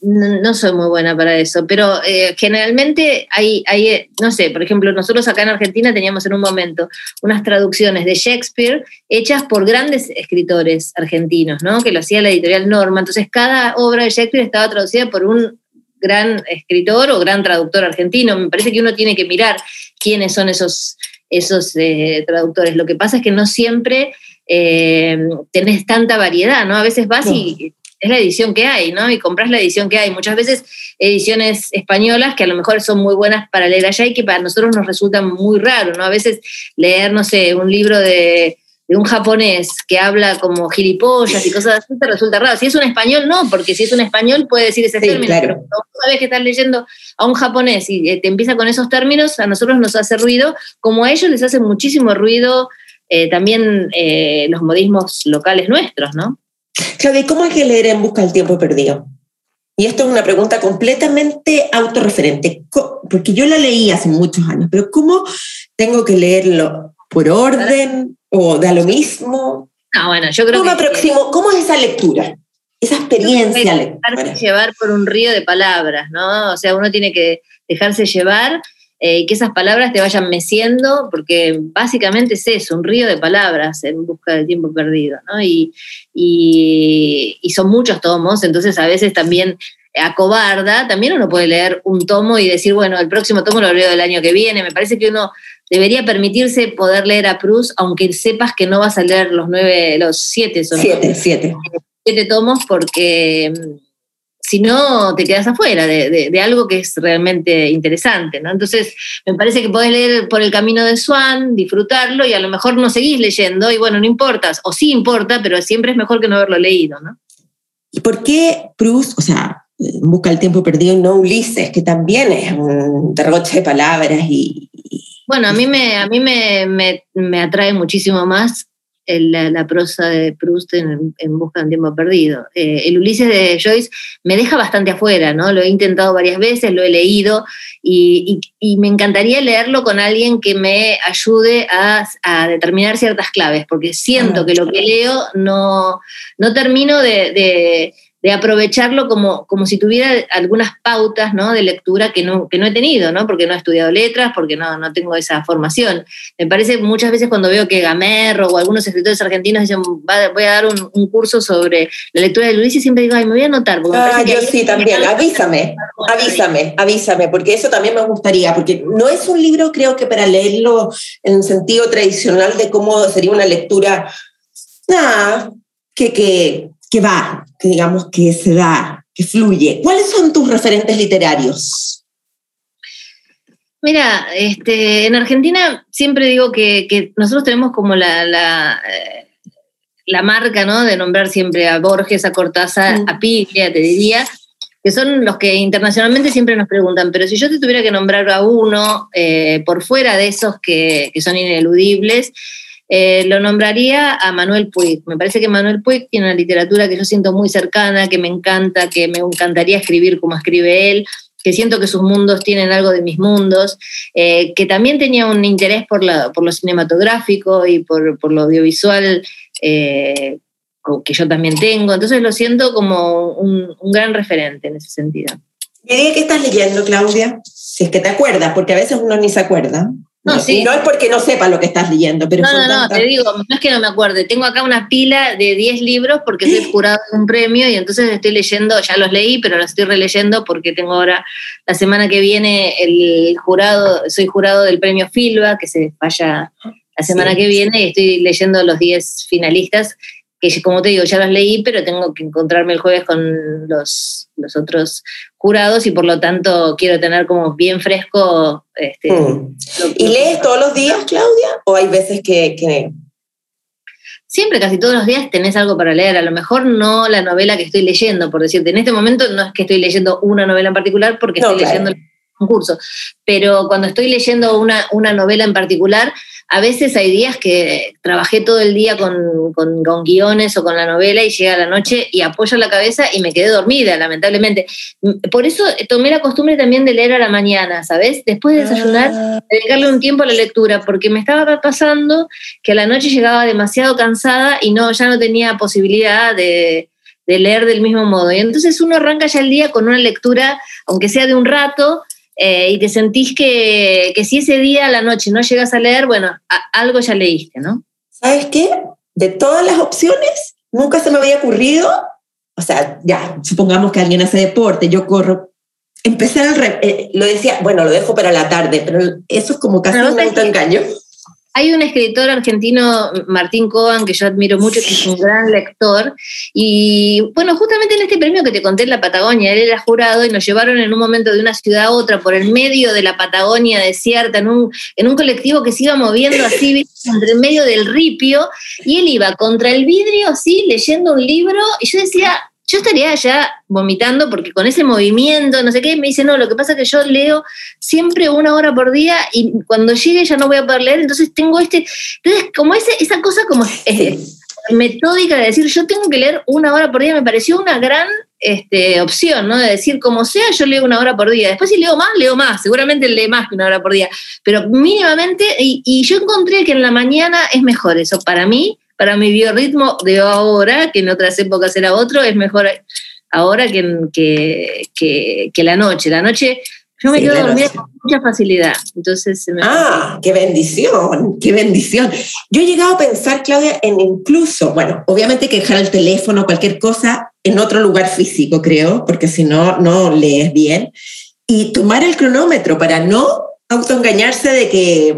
No, soy muy buena para eso, pero eh, generalmente hay, hay, eh, no sé, por ejemplo, nosotros acá en Argentina teníamos en un momento unas traducciones de Shakespeare hechas por grandes escritores argentinos, ¿no? Que lo hacía la editorial Norma. Entonces, cada obra de Shakespeare estaba traducida por un gran escritor o gran traductor argentino. Me parece que uno tiene que mirar quiénes son esos, esos eh, traductores. Lo que pasa es que no siempre tenés tanta variedad, ¿no? A veces vas y es la edición que hay, ¿no? Y compras la edición que hay. Muchas veces ediciones españolas que a lo mejor son muy buenas para leer allá y que para nosotros nos resultan muy raro, ¿no? A veces leer, no sé, un libro de, de un japonés que habla como gilipollas y cosas así te resulta raro. Si es un español, no, porque si es un español puede decir ese Sí, término, claro. pero cuando sabes que estás leyendo a un japonés y eh, te empieza con esos términos, a nosotros nos hace ruido, como a ellos les hace muchísimo ruido eh, también eh, los modismos locales nuestros, ¿no? Claudia, ¿y ¿cómo hay que leer en busca del tiempo perdido? Y esto es una pregunta completamente autorreferente, porque yo la leí hace muchos años, pero ¿cómo tengo que leerlo? ¿Por orden o da lo mismo? Ah, bueno, yo creo ¿Cómo que aproximo? ¿Cómo es esa lectura? Esa experiencia dejarse llevar por un río de palabras, ¿no? O sea, uno tiene que dejarse llevar eh, y que esas palabras te vayan meciendo, porque básicamente es eso, un río de palabras en busca del tiempo perdido, ¿no? Y, y, y son muchos tomos, entonces a veces también acobarda, también uno puede leer un tomo y decir, bueno, el próximo tomo lo leo del año que viene. Me parece que uno debería permitirse poder leer a Proust, aunque sepas que no vas a leer los nueve, los siete, son Siete, siete. siete tomos porque mm, si no te quedas afuera de, de- de algo que es realmente interesante, ¿no? Entonces, me parece que podés leer por el camino de Swan, disfrutarlo y a lo mejor no seguís leyendo y bueno, no importa, o sí importa, pero siempre es mejor que no haberlo leído, ¿no? ¿Y por qué Proust, o sea, busca del tiempo perdido y no Ulises, que también es un derroche de palabras y, y- Bueno, a mí me, a mí me, me- me atrae muchísimo más el- la, la prosa de Proust en, en Busca de un tiempo perdido. Eh, el Ulises de Joyce me deja bastante afuera, ¿no? Lo he intentado varias veces, lo he leído y, y- y me encantaría leerlo con alguien que me ayude a, a determinar ciertas claves, porque siento Ah. que lo que leo no, no termino de, de- de aprovecharlo como, como si tuviera algunas pautas ¿no? de lectura que no, que no he tenido, ¿no? porque no he estudiado letras, porque no, no tengo esa formación. Me parece muchas veces cuando veo que Gamerro o algunos escritores argentinos dicen "Va- voy a dar un, un curso sobre la lectura de Luis y siempre digo, ay, me voy a anotar. porque Ah, yo sí también, avísame, avísame, avísame, porque eso también me gustaría, porque no es un libro creo que para leerlo en sentido tradicional de cómo sería una lectura, nada, que, que, que va, que digamos que se da, que fluye. ¿Cuáles son tus referentes literarios? Mira, este, en Argentina siempre digo que, que nosotros tenemos como la, la, eh, la marca, ¿no? De nombrar siempre a Borges, a Cortázar, a Piglia, te diría, que son los que internacionalmente siempre nos preguntan, pero si yo te tuviera que nombrar a uno eh, por fuera de esos que, que son ineludibles, eh, lo nombraría a Manuel Puig. Me parece que Manuel Puig tiene una literatura que yo siento muy cercana, que me encanta, que me encantaría escribir como escribe él, que siento que sus mundos tienen algo de mis mundos, eh, que también tenía un interés por, la, por lo cinematográfico y por, por lo audiovisual eh, que yo también tengo. Entonces lo siento como un, un gran referente en ese sentido. ¿Y qué estás leyendo, Claudia? Si es que te acuerdas, porque a veces uno ni se acuerda. No, no es porque no sepa lo que estás leyendo, pero... No, no, no, te digo, no es que no me acuerde. Tengo acá una pila de 10 libros porque soy jurado de un premio y entonces estoy leyendo, ya los leí, pero los estoy releyendo porque tengo ahora, la semana que viene, el jurado, soy jurado del premio Filba, que se vaya la semana que viene, y estoy leyendo los 10 finalistas que como te digo, ya los leí, pero tengo que encontrarme el jueves con los, los otros jurados y por lo tanto quiero tener como bien fresco. Este, mm. ¿Y lees todos los días, Claudia? ¿O hay veces que, que, Siempre, casi todos los días tenés algo para leer. A lo mejor no la novela que estoy leyendo, por decirte. En este momento no es que estoy leyendo una novela en particular porque estoy leyendo un curso, pero cuando estoy leyendo una, una novela en particular, a veces hay días que trabajé todo el día con, con, guiones o con la novela y llega la noche y apoyo la cabeza y me quedé dormida, lamentablemente. Por eso tomé la costumbre también de leer a la mañana, ¿sabes? Después de desayunar, ah. dedicarle un tiempo a la lectura, porque me estaba pasando que a la noche llegaba demasiado cansada y no, ya no tenía posibilidad de, de leer del mismo modo. Y entonces uno arranca ya el día con una lectura, aunque sea de un rato, eh, y te sentís que, si ese día a la noche no llegas a leer, bueno, algo ya leíste, ¿no? ¿Sabes qué? De todas las opciones, nunca se me había ocurrido, o sea, ya, supongamos que alguien hace deporte, yo corro, empezar al... Eh, lo decía, bueno, lo dejo para la tarde, pero eso es como casi un engaño. Hay un escritor argentino, Martín Coan, que yo admiro mucho, que es un gran lector. Y bueno, justamente en este premio que te conté en la Patagonia, él era jurado y nos llevaron en un momento de una ciudad a otra por el medio de la Patagonia desierta, en un, en un colectivo que se iba moviendo así, entre el medio del ripio. Y él iba contra el vidrio, así, leyendo un libro. Y yo decía, yo estaría ya vomitando porque con ese movimiento, no sé qué, me dice, no, lo que pasa es que yo leo siempre una hora por día y cuando llegue ya no voy a poder leer, entonces tengo este, entonces como ese, esa cosa como eh, metódica de decir, yo tengo que leer una hora por día, me pareció una gran este, opción, ¿no? De decir, como sea, yo leo una hora por día. Después si leo más, leo más, seguramente lee más que una hora por día, pero mínimamente, y, y yo encontré que en la mañana es mejor eso para mí, para mi biorritmo de ahora, que en otras épocas era otro, es mejor ahora que, que, que, la noche. La noche yo me quedo dormida con mucha facilidad. Entonces, ah, qué bendición, qué bendición. Yo he llegado a pensar, Claudia, en incluso, bueno, obviamente que dejar el teléfono, cualquier cosa, en otro lugar físico, creo, porque si no, no lees bien. Y tomar el cronómetro para no autoengañarse de que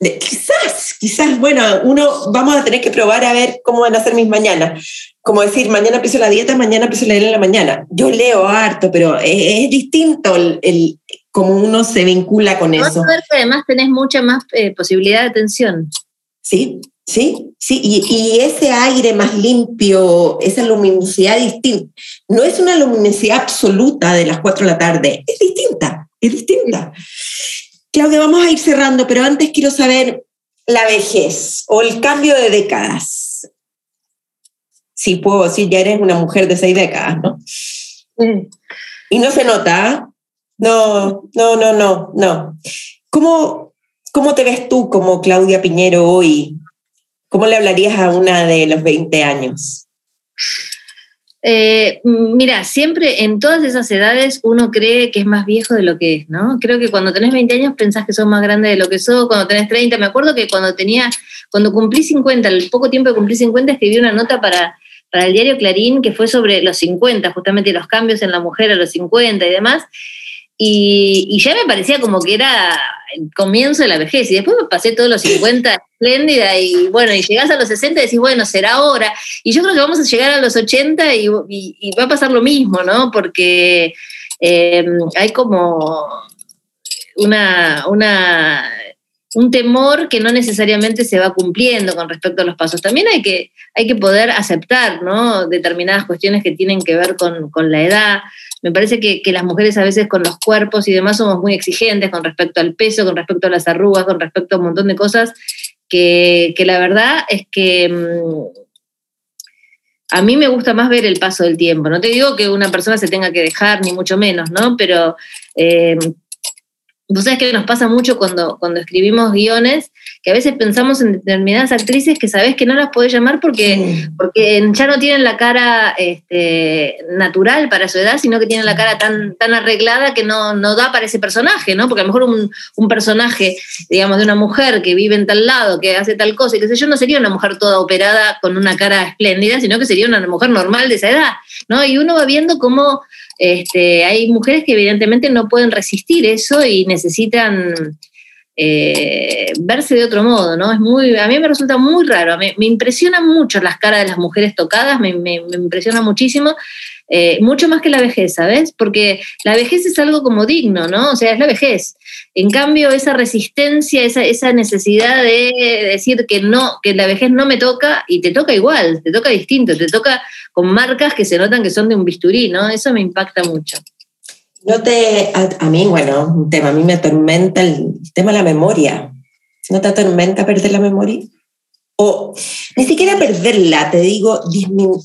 quizás, quizás, bueno, uno vamos a tener que probar a ver cómo van a ser mis mañanas. Como decir, mañana empiezo la dieta, mañana empiezo a leer en la mañana. Yo leo harto, pero es, distinto el, el, cómo uno se vincula con eso. además tenés mucha más eh, posibilidad de atención. Sí, sí, sí. Y, y, ese aire más limpio, esa luminosidad distinta, no es una luminosidad absoluta de las 4 de la tarde, es distinta, es distinta. Claudia, vamos a ir cerrando, pero antes quiero saber la vejez o el cambio de décadas. Si puedo decir, ya eres una mujer de seis décadas, ¿no? Y no se nota. No, no, no, no, no. ¿Cómo, ¿Cómo te ves tú como Claudia Piñero hoy? ¿Cómo le hablarías a una de los 20 años? Eh, mira, siempre en todas esas edades uno cree que es más viejo de lo que es, ¿no? Creo que cuando tenés 20 años pensás que sos más grande de lo que sos, cuando tenés 30, me acuerdo que cuando tenía, cuando cumplí 50, el poco tiempo que cumplí 50, escribí una nota para, para el diario Clarín que fue sobre los 50, justamente los cambios en la mujer a los 50 y demás, y, ya me parecía como que era el comienzo de la vejez. Y después me pasé todos los 50 espléndida y bueno, y llegás a los 60 y decís, bueno, será ahora. Y yo creo que vamos a llegar a los 80 y, va a pasar lo mismo, ¿no? Porque eh, hay como una, una, un temor que no necesariamente se va cumpliendo con respecto a los pasos. También hay que, hay que poder aceptar ¿no? determinadas cuestiones que tienen que ver con, con la edad. Me parece que, las mujeres a veces con los cuerpos y demás somos muy exigentes con respecto al peso, con respecto a las arrugas, con respecto a un montón de cosas que, la verdad es que mm, a mí me gusta más ver el paso del tiempo. No te digo que una persona se tenga que dejar, ni mucho menos, ¿no? Pero eh, Vos sabés que nos pasa mucho cuando, cuando escribimos guiones, que a veces pensamos en determinadas actrices que sabés que no las podés llamar porque, porque ya no tienen la cara este, natural para su edad, sino que tienen la cara tan, tan arreglada que no, no da para ese personaje, ¿no? Porque a lo mejor un, un, personaje, digamos, de una mujer que vive en tal lado, que hace tal cosa, y qué sé yo, no sería una mujer toda operada con una cara espléndida, sino que sería una mujer normal de esa edad, ¿no? Y uno va viendo cómo este, hay mujeres que evidentemente no pueden resistir eso y necesitan eh, verse de otro modo, ¿no? Es muy, a mí me resulta muy raro, me, me impresionan mucho las caras de las mujeres tocadas, me, me, me impresiona muchísimo, eh, mucho más que la vejez, ¿sabes? Porque la vejez es algo como digno, ¿no? O sea, es la vejez. En cambio, esa resistencia, esa, necesidad de decir que no, que la vejez no me toca y te toca igual, te toca distinto, te toca con marcas que se notan que son de un bisturí, ¿no? Eso me impacta mucho. No te, a, mí, bueno, un tema, a mí me atormenta el, tema de la memoria. ¿No te atormenta perder la memoria? O ni siquiera perderla, te digo,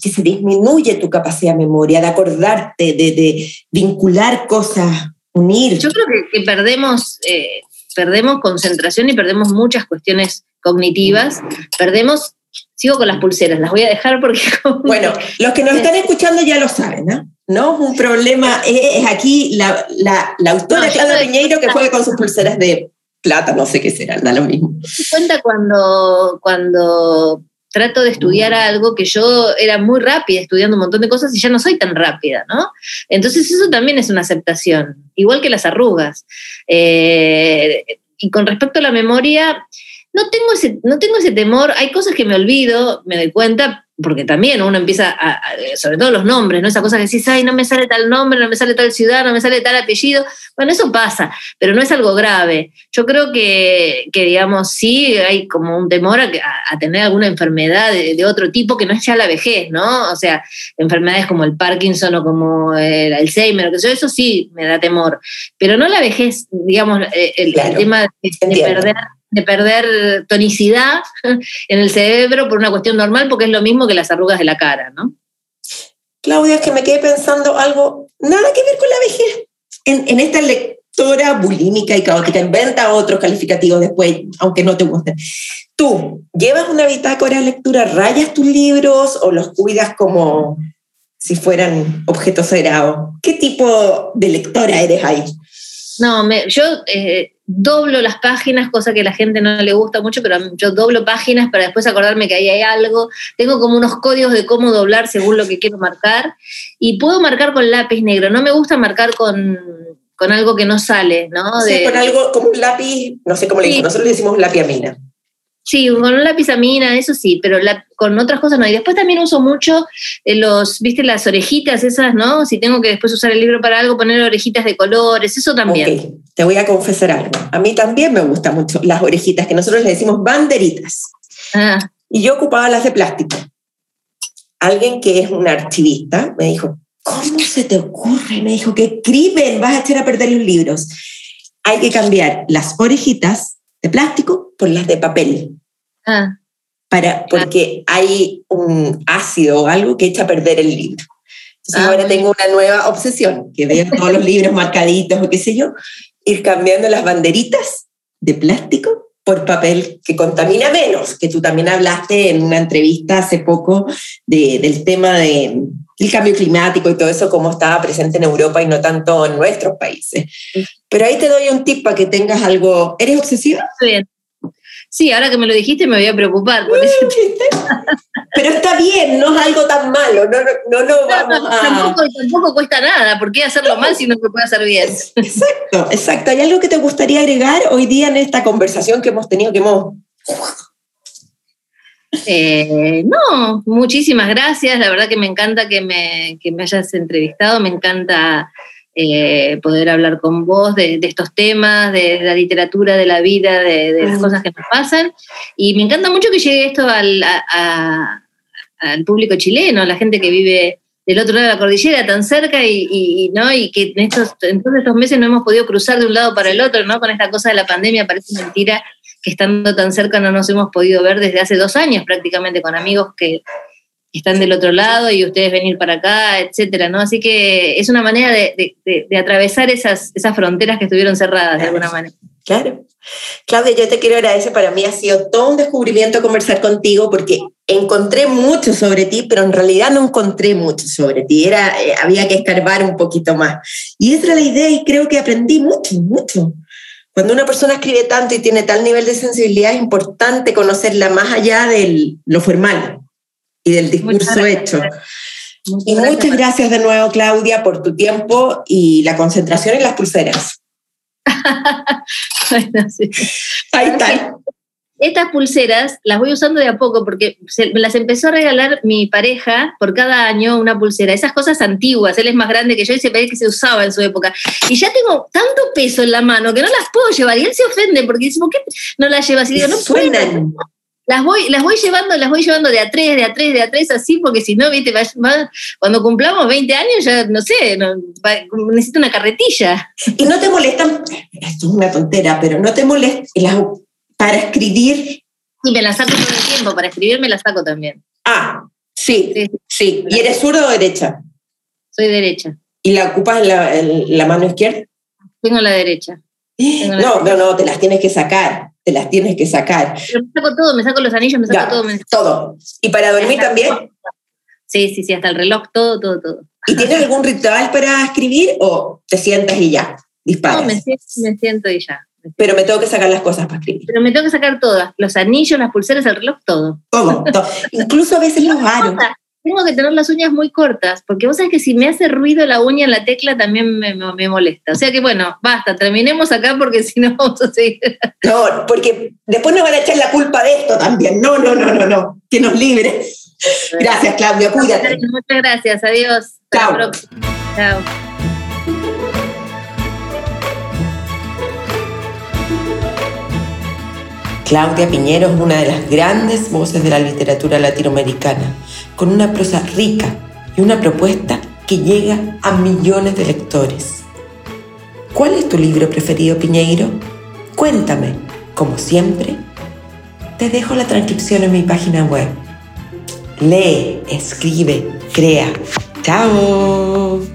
que se disminuye tu capacidad de memoria, de acordarte, de, de vincular cosas, unir. Yo creo que, que perdemos, eh, perdemos concentración y perdemos muchas cuestiones cognitivas, perdemos sigo con las pulseras, las voy a dejar porque... Bueno, los que nos están escuchando ya lo saben, ¿no? ¿no? Un problema es, aquí la, la, la autora no, Piñeiro que juega con sus pulseras de plata, no sé qué será, da lo mismo. Me cuenta cuando, cuando trato de estudiar algo que yo era muy rápida estudiando un montón de cosas y ya no soy tan rápida, ¿no? Entonces eso también es una aceptación, igual que las arrugas. Eh, y con respecto a la memoria, no tengo, ese, no tengo ese temor, hay cosas que me olvido, me doy cuenta, porque también uno empieza, a, sobre todo los nombres, ¿no? Esa cosa que decís, ay, no me sale tal nombre, no me sale tal ciudad, no me sale tal apellido. Bueno, eso pasa, pero no es algo grave. Yo creo que, que digamos, sí hay como un temor a, a tener alguna enfermedad de, de, otro tipo que no es ya la vejez, ¿no? O sea, enfermedades como el Parkinson o como el Alzheimer, que eso sí me da temor. Pero no la vejez, digamos, el, claro, el tema de, de perder de perder tonicidad en el cerebro por una cuestión normal, porque es lo mismo que las arrugas de la cara, ¿no? Claudia, es que me quedé pensando algo, nada que ver con la vejez. En, en esta lectora bulímica y caótica, inventa otros calificativos después, aunque no te gusten. Tú, ¿llevas una bitácora de lectura, rayas tus libros o los cuidas como si fueran objetos sagrados? ¿Qué tipo de lectora eres ahí? No, me, yo eh, doblo las páginas, cosa que a la gente no le gusta mucho, pero yo doblo páginas para después acordarme que ahí hay algo. Tengo como unos códigos de cómo doblar según lo que quiero marcar. Y puedo marcar con lápiz negro. No me gusta marcar con, con algo que no sale, ¿no? Sí, con algo como un lápiz, no sé cómo le digo, nosotros le decimos lápiz amina. Sí, con un lápiz amina, eso sí, pero la, con otras cosas no. Y después también uso mucho eh, los, viste, las orejitas esas, ¿no? Si tengo que después usar el libro para algo, poner orejitas de colores, eso también. Okay. Te voy a confesar algo. A mí también me gustan mucho las orejitas, que nosotros le decimos banderitas. Ah. Y yo ocupaba las de plástico. Alguien que es un archivista me dijo, ¿cómo se te ocurre? Me dijo, qué crimen, vas a echar a perder los libros. Hay que cambiar las orejitas de plástico por las de papel. Ah. Para, porque hay un ácido o algo que echa a perder el libro. Entonces ah. ahora tengo una nueva obsesión, que veo todos los libros marcaditos o qué sé yo, ir cambiando las banderitas de plástico por papel que contamina menos, que tú también hablaste en una entrevista hace poco de, del tema de, del cambio climático y todo eso, cómo estaba presente en Europa y no tanto en nuestros países. Pero ahí te doy un tip para que tengas algo. ¿Eres obsesiva? Bien. Sí, ahora que me lo dijiste me voy a preocupar por eso. Pero está bien, no es algo tan malo, no, no, no, vamos no, a... Tampoco, tampoco, cuesta nada, ¿por qué hacerlo mal si no se puede hacer bien? Exacto, exacto. ¿Hay algo que te gustaría agregar hoy día en esta conversación que hemos tenido, que hemos... Eh, no, muchísimas gracias, la verdad que me encanta que me, que me hayas entrevistado, me encanta eh, poder hablar con vos de, de, estos temas, de, la literatura, de la vida, de, de las cosas que nos pasan. Y me encanta mucho que llegue esto al, a, a, al público chileno, a la gente que vive del otro lado de la cordillera, tan cerca, y, y, ¿no? y que en, estos, en todos estos meses no hemos podido cruzar de un lado para el otro, ¿no? Con esta cosa de la pandemia parece mentira que estando tan cerca no nos hemos podido ver desde hace dos años prácticamente con amigos que, están del otro lado y ustedes venir para acá, etcétera, ¿no? Así que es una manera de, atravesar esas, esas fronteras que estuvieron cerradas de alguna manera. Claro. Claudia, yo te quiero agradecer, para mí ha sido todo un descubrimiento conversar contigo porque encontré mucho sobre ti, pero en realidad no encontré mucho sobre ti, era, eh, había que escarbar un poquito más. Y esa era la idea y creo que aprendí mucho, mucho. Cuando una persona escribe tanto y tiene tal nivel de sensibilidad, es importante conocerla más allá de lo formal y del discurso hecho. y muchas gracias de nuevo, Claudia, por tu tiempo y la concentración en las pulseras. Ahí está. Estas pulseras las voy usando de a poco porque me las empezó a regalar mi pareja por cada año una pulsera. Esas cosas antiguas, él es más grande que yo y se ve que se usaba en su época. Y ya tengo tanto peso en la mano que no las puedo llevar. Y él se ofende porque dice, ¿por qué no las llevas? Y digo, no suenan. Las voy, las voy llevando, las voy llevando de a tres, de a tres, de a tres, así, porque si no, viste, cuando cumplamos 20 años ya, no sé, necesito una carretilla. Y no te molestan, esto es una tontera, pero no te molestan para escribir. Sí, me la saco todo el tiempo, para escribir me la saco también. Ah, sí, sí. ¿Y eres zurdo o derecha? Soy derecha. ¿Y la ocupas la, la mano izquierda? Tengo la derecha. No, no, no, te las tienes que sacar, te las tienes que sacar. Pero me saco todo, me saco los anillos, me saco todo. Todo. ¿Y para dormir también? Sí, sí, sí, hasta el reloj, todo, todo, todo. ¿Y tienes algún ritual para escribir o te sientas y ya, disparas? No, me, me siento y ya. Pero me tengo que sacar las cosas para escribir. Pero me tengo que sacar todas, los anillos, las pulseras, el reloj, todo. Todo, todo. Incluso a veces los aros. Tengo que tener las uñas muy cortas, porque vos sabés que si me hace ruido la uña en la tecla también me, me molesta. O sea que bueno, basta, terminemos acá porque si no vamos a seguir. No, porque después nos van a echar la culpa de esto también. No, no, no, no, no. Que nos libre. Gracias, Claudia, cuídate. Muchas gracias, adiós. Chao. Chao. Claudia Piñero es una de las grandes voces de la literatura latinoamericana, con una prosa rica y una propuesta que llega a millones de lectores. ¿Cuál es tu libro preferido, Piñeiro? Cuéntame. Como siempre, te dejo la transcripción en mi página web. Lee, escribe, crea. ¡Chao!